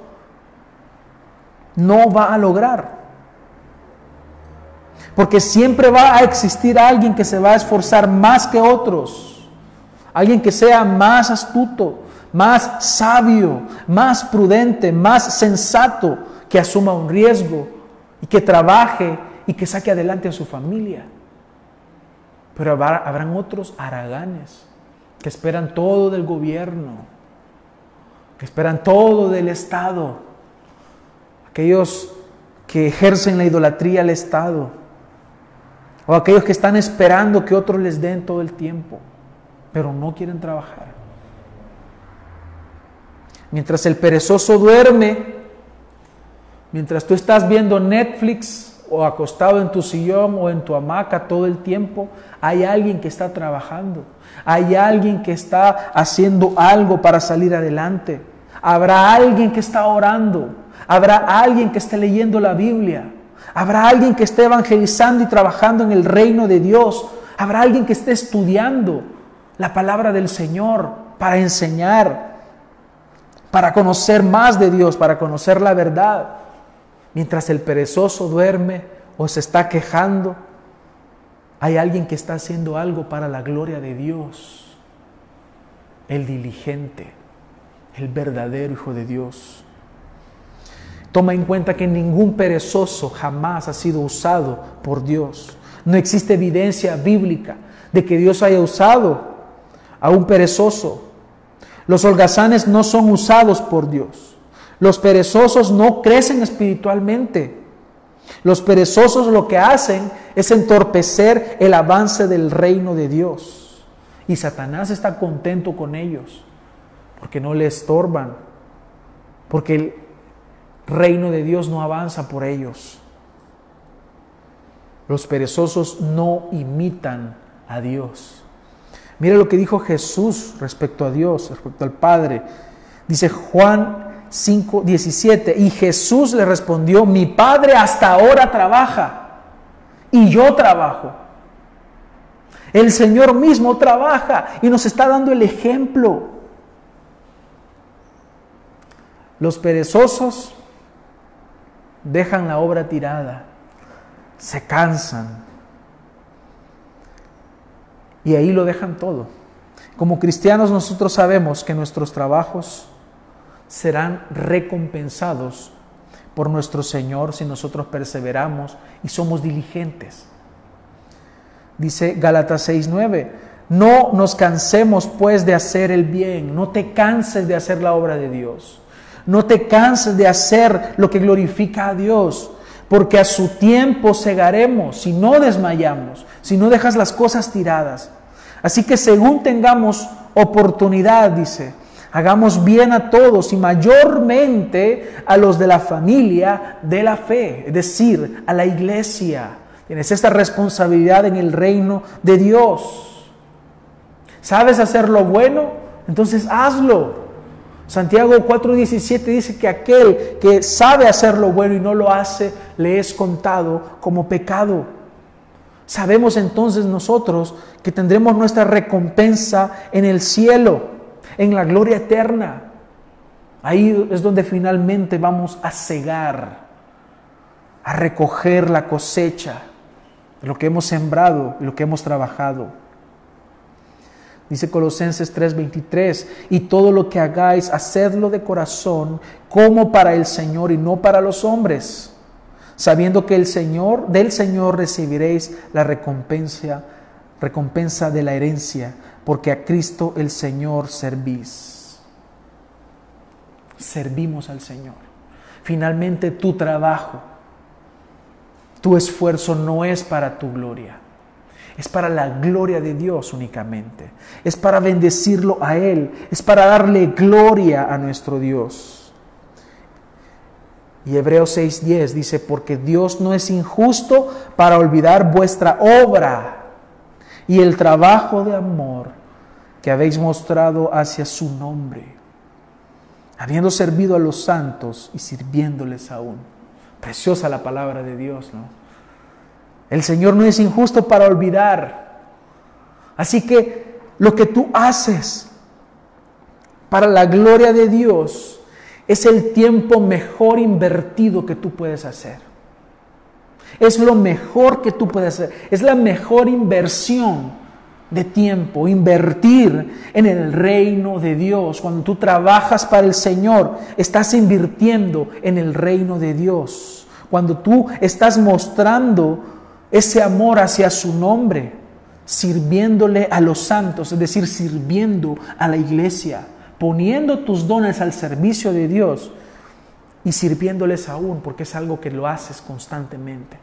no va a lograr. Porque siempre va a existir alguien que se va a esforzar más que otros alguien que sea más astuto, más sabio, más prudente, más sensato, que asuma un riesgo y que trabaje y que saque adelante a su familia. Pero habrán otros haraganes que esperan todo del gobierno, que esperan todo del Estado, aquellos que ejercen la idolatría al Estado, o aquellos que están esperando que otros les den todo el tiempo pero no quieren trabajar. Mientras el perezoso duerme, mientras tú estás viendo Netflix o acostado en tu sillón o en tu hamaca todo el tiempo, hay alguien que está trabajando, hay alguien que está haciendo algo para salir adelante, habrá alguien que está orando, habrá alguien que esté leyendo la Biblia, Habrá alguien que esté evangelizando y trabajando en el reino de Dios. Habrá alguien que esté estudiando la palabra del Señor para enseñar, para conocer más de Dios, para conocer la verdad. Mientras el perezoso duerme o se está quejando, hay alguien que está haciendo algo para la gloria de Dios. El diligente, el verdadero Hijo de Dios. Toma en cuenta que ningún perezoso jamás ha sido usado por Dios. No existe evidencia bíblica de que Dios haya usado a un perezoso. Los holgazanes no son usados por Dios. Los perezosos no crecen espiritualmente. Los perezosos lo que hacen es entorpecer el avance del reino de Dios. Y Satanás está contento con ellos porque no le estorban, porque el reino de Dios no avanza por ellos. Los perezosos no imitan a Dios. Mira lo que dijo Jesús respecto a Dios, respecto al Padre. Dice Juan 5, 17, y Jesús le respondió, mi Padre hasta ahora trabaja y yo trabajo. El Señor mismo trabaja y nos está dando el ejemplo. Los perezosos dejan la obra tirada, se cansan y ahí lo dejan todo. Como cristianos nosotros sabemos que nuestros trabajos serán recompensados por nuestro Señor si nosotros perseveramos y somos diligentes. Dice Gálatas 6:9, no nos cansemos pues de hacer el bien, no te canses de hacer la obra de Dios. No te canses de hacer lo que glorifica a Dios, porque a su tiempo cegaremos si no desmayamos, si no dejas las cosas tiradas. Así que según tengamos oportunidad, dice, hagamos bien a todos y mayormente a los de la familia de la fe, es decir, a la iglesia. Tienes esta responsabilidad en el reino de Dios. ¿Sabes hacer lo bueno? Entonces hazlo. Santiago 4:17 dice que aquel que sabe hacer lo bueno y no lo hace, le es contado como pecado. Sabemos entonces nosotros que tendremos nuestra recompensa en el cielo, en la gloria eterna. Ahí es donde finalmente vamos a cegar, a recoger la cosecha lo que hemos sembrado, lo que hemos trabajado. Dice Colosenses 3:23, y todo lo que hagáis, hacedlo de corazón, como para el Señor y no para los hombres, sabiendo que el Señor, del Señor recibiréis la recompensa, recompensa de la herencia, porque a Cristo el Señor servís. Servimos al Señor. Finalmente tu trabajo, tu esfuerzo no es para tu gloria es para la gloria de Dios únicamente. Es para bendecirlo a Él. Es para darle gloria a nuestro Dios. Y Hebreos 6:10 dice, porque Dios no es injusto para olvidar vuestra obra y el trabajo de amor que habéis mostrado hacia su nombre, habiendo servido a los santos y sirviéndoles aún. Preciosa la palabra de Dios, ¿no? El Señor no es injusto para olvidar. Así que lo que tú haces para la gloria de Dios es el tiempo mejor invertido que tú puedes hacer. Es lo mejor que tú puedes hacer. Es la mejor inversión de tiempo, invertir en el reino de Dios. Cuando tú trabajas para el Señor, estás invirtiendo en el reino de Dios. Cuando tú estás mostrando ese amor hacia su nombre, sirviéndole a los santos, es decir, sirviendo a la iglesia, poniendo tus dones al servicio de Dios y sirviéndoles aún, porque es algo que lo haces constantemente.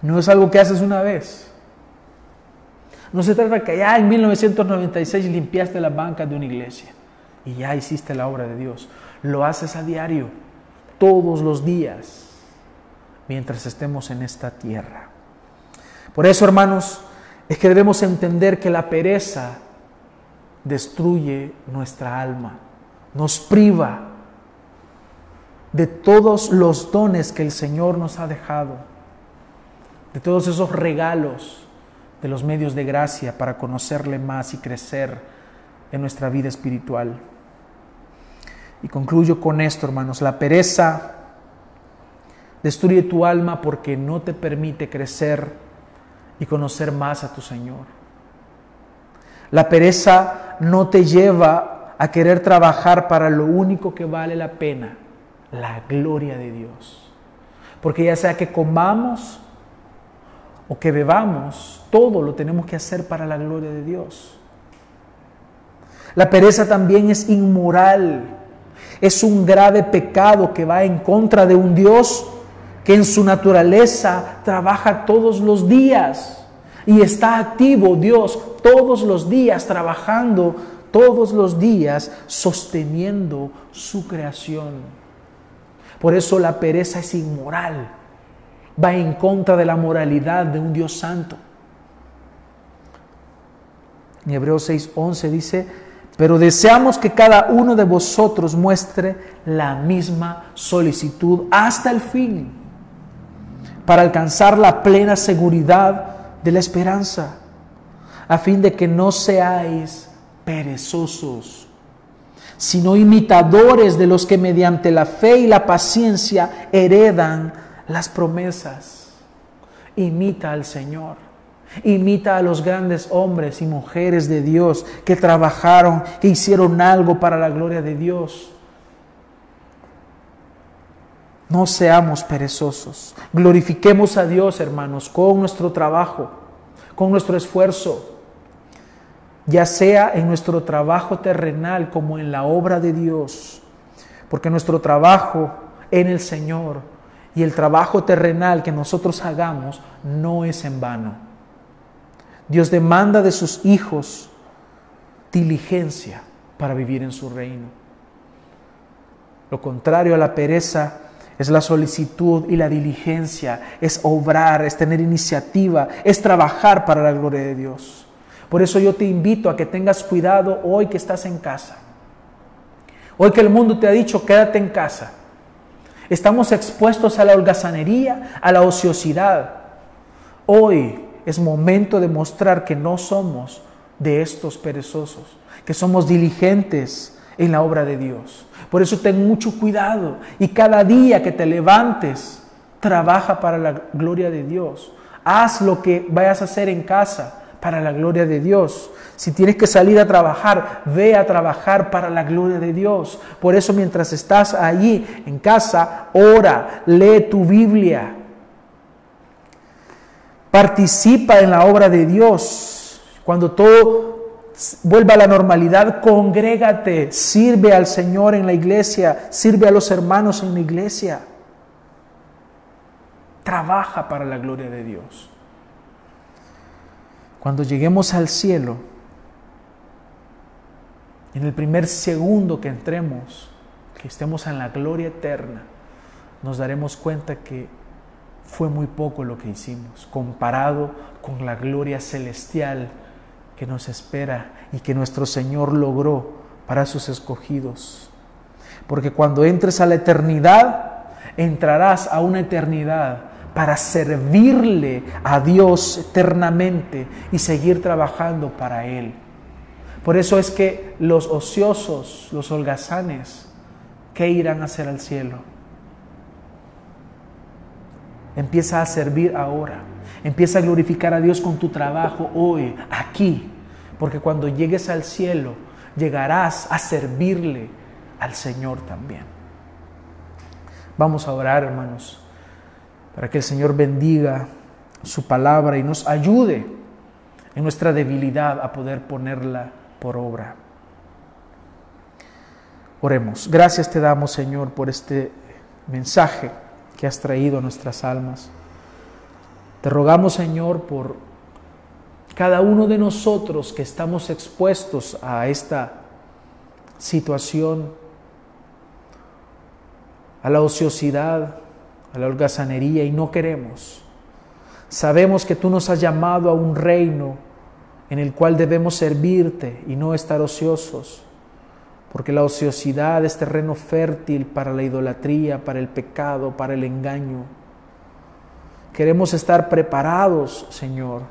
No es algo que haces una vez. No se trata que ya en 1996 limpiaste la banca de una iglesia y ya hiciste la obra de Dios. Lo haces a diario, todos los días mientras estemos en esta tierra. Por eso, hermanos, es que debemos entender que la pereza destruye nuestra alma, nos priva de todos los dones que el Señor nos ha dejado, de todos esos regalos, de los medios de gracia para conocerle más y crecer en nuestra vida espiritual. Y concluyo con esto, hermanos, la pereza destruye tu alma porque no te permite crecer y conocer más a tu Señor. La pereza no te lleva a querer trabajar para lo único que vale la pena, la gloria de Dios. Porque ya sea que comamos o que bebamos, todo lo tenemos que hacer para la gloria de Dios. La pereza también es inmoral, es un grave pecado que va en contra de un Dios que en su naturaleza trabaja todos los días y está activo Dios todos los días trabajando, todos los días sosteniendo su creación. Por eso la pereza es inmoral, va en contra de la moralidad de un Dios santo. En Hebreos 6:11 dice, pero deseamos que cada uno de vosotros muestre la misma solicitud hasta el fin, para alcanzar la plena seguridad de la esperanza, a fin de que no seáis perezosos sino imitadores de los que mediante la fe y la paciencia heredan las promesas. Imita al Señor. Imita a los grandes hombres y mujeres de Dios que trabajaron, que hicieron algo para la gloria de Dios. No seamos perezosos. Glorifiquemos a Dios, hermanos, con nuestro trabajo, con nuestro esfuerzo ya sea en nuestro trabajo terrenal como en la obra de Dios, porque nuestro trabajo en el Señor y el trabajo terrenal que nosotros hagamos no es en vano. Dios demanda de sus hijos diligencia para vivir en su reino. Lo contrario a la pereza es la solicitud y la diligencia, es obrar, es tener iniciativa, es trabajar para la gloria de Dios. Por eso yo te invito a que tengas cuidado hoy que estás en casa. Hoy que el mundo te ha dicho, quédate en casa. Estamos expuestos a la holgazanería, a la ociosidad. Hoy es momento de mostrar que no somos de estos perezosos, que somos diligentes en la obra de Dios. Por eso ten mucho cuidado y cada día que te levantes, trabaja para la gloria de Dios. Haz lo que vayas a hacer en casa para la gloria de Dios. Si tienes que salir a trabajar, ve a trabajar para la gloria de Dios. Por eso mientras estás allí en casa, ora, lee tu Biblia. Participa en la obra de Dios. Cuando todo vuelva a la normalidad, congrégate, sirve al Señor en la iglesia, sirve a los hermanos en la iglesia. Trabaja para la gloria de Dios. Cuando lleguemos al cielo, en el primer segundo que entremos, que estemos en la gloria eterna, nos daremos cuenta que fue muy poco lo que hicimos comparado con la gloria celestial que nos espera y que nuestro Señor logró para sus escogidos. Porque cuando entres a la eternidad, entrarás a una eternidad para servirle a Dios eternamente y seguir trabajando para Él. Por eso es que los ociosos, los holgazanes, ¿qué irán a hacer al cielo? Empieza a servir ahora. Empieza a glorificar a Dios con tu trabajo hoy, aquí. Porque cuando llegues al cielo, llegarás a servirle al Señor también. Vamos a orar, hermanos para que el Señor bendiga su palabra y nos ayude en nuestra debilidad a poder ponerla por obra. Oremos. Gracias te damos, Señor, por este mensaje que has traído a nuestras almas. Te rogamos, Señor, por cada uno de nosotros que estamos expuestos a esta situación, a la ociosidad, a la holgazanería y no queremos. Sabemos que tú nos has llamado a un reino en el cual debemos servirte y no estar ociosos. porque la ociosidad es terreno fértil para la idolatría, para el pecado, para el engaño. Queremos estar preparados, Señor,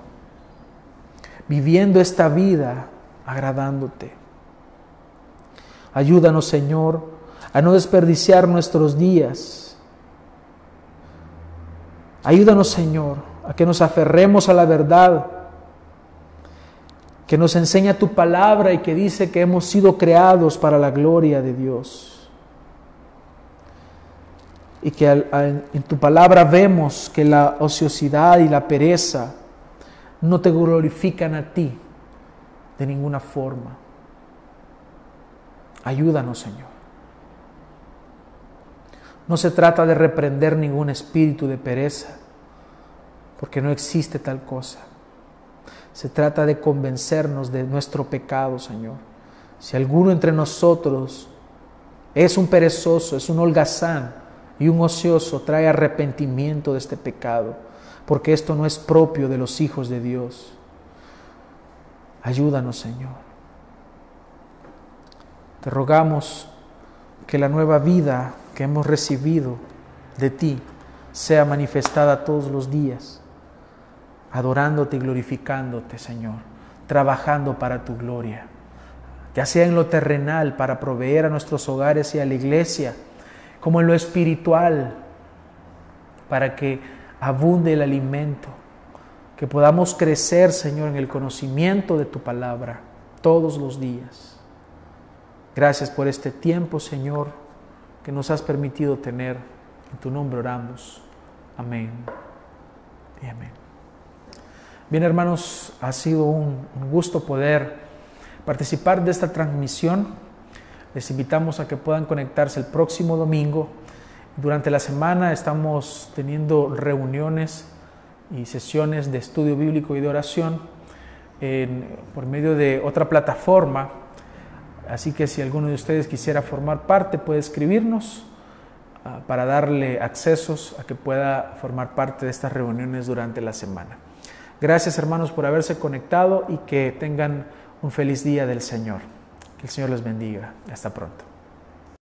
viviendo esta vida agradándote. Ayúdanos, Señor, a no desperdiciar nuestros días. Ayúdanos, Señor, a que nos aferremos a la verdad, que nos enseña tu palabra y que dice que hemos sido creados para la gloria de Dios. Y que en tu palabra vemos que la ociosidad y la pereza no te glorifican a ti de ninguna forma. Ayúdanos, Señor. No se trata de reprender ningún espíritu de pereza, porque no existe tal cosa. Se trata de convencernos de nuestro pecado, Señor. Si alguno entre nosotros es un perezoso, es un holgazán y un ocioso, trae arrepentimiento de este pecado, porque esto no es propio de los hijos de Dios. Ayúdanos, Señor. Te rogamos que la nueva vida que hemos recibido de ti sea manifestada todos los días, adorándote y glorificándote, Señor, trabajando para tu gloria, ya sea en lo terrenal para proveer a nuestros hogares y a la iglesia, como en lo espiritual, para que abunde el alimento, que podamos crecer, Señor, en el conocimiento de tu palabra todos los días. Gracias por este tiempo, Señor, que nos has permitido tener. En tu nombre oramos. Amén y amén. Bien, hermanos, ha sido un, gusto poder participar de esta transmisión. Les invitamos a que puedan conectarse el próximo domingo. Durante la semana estamos teniendo reuniones y sesiones de estudio bíblico y de oración por medio de otra plataforma Así que si alguno de ustedes quisiera formar parte, puede escribirnos ah, para darle accesos a que pueda formar parte de estas reuniones durante la semana. Gracias hermanos por haberse conectado y que tengan un feliz día del Señor. Que el Señor les bendiga. Hasta pronto.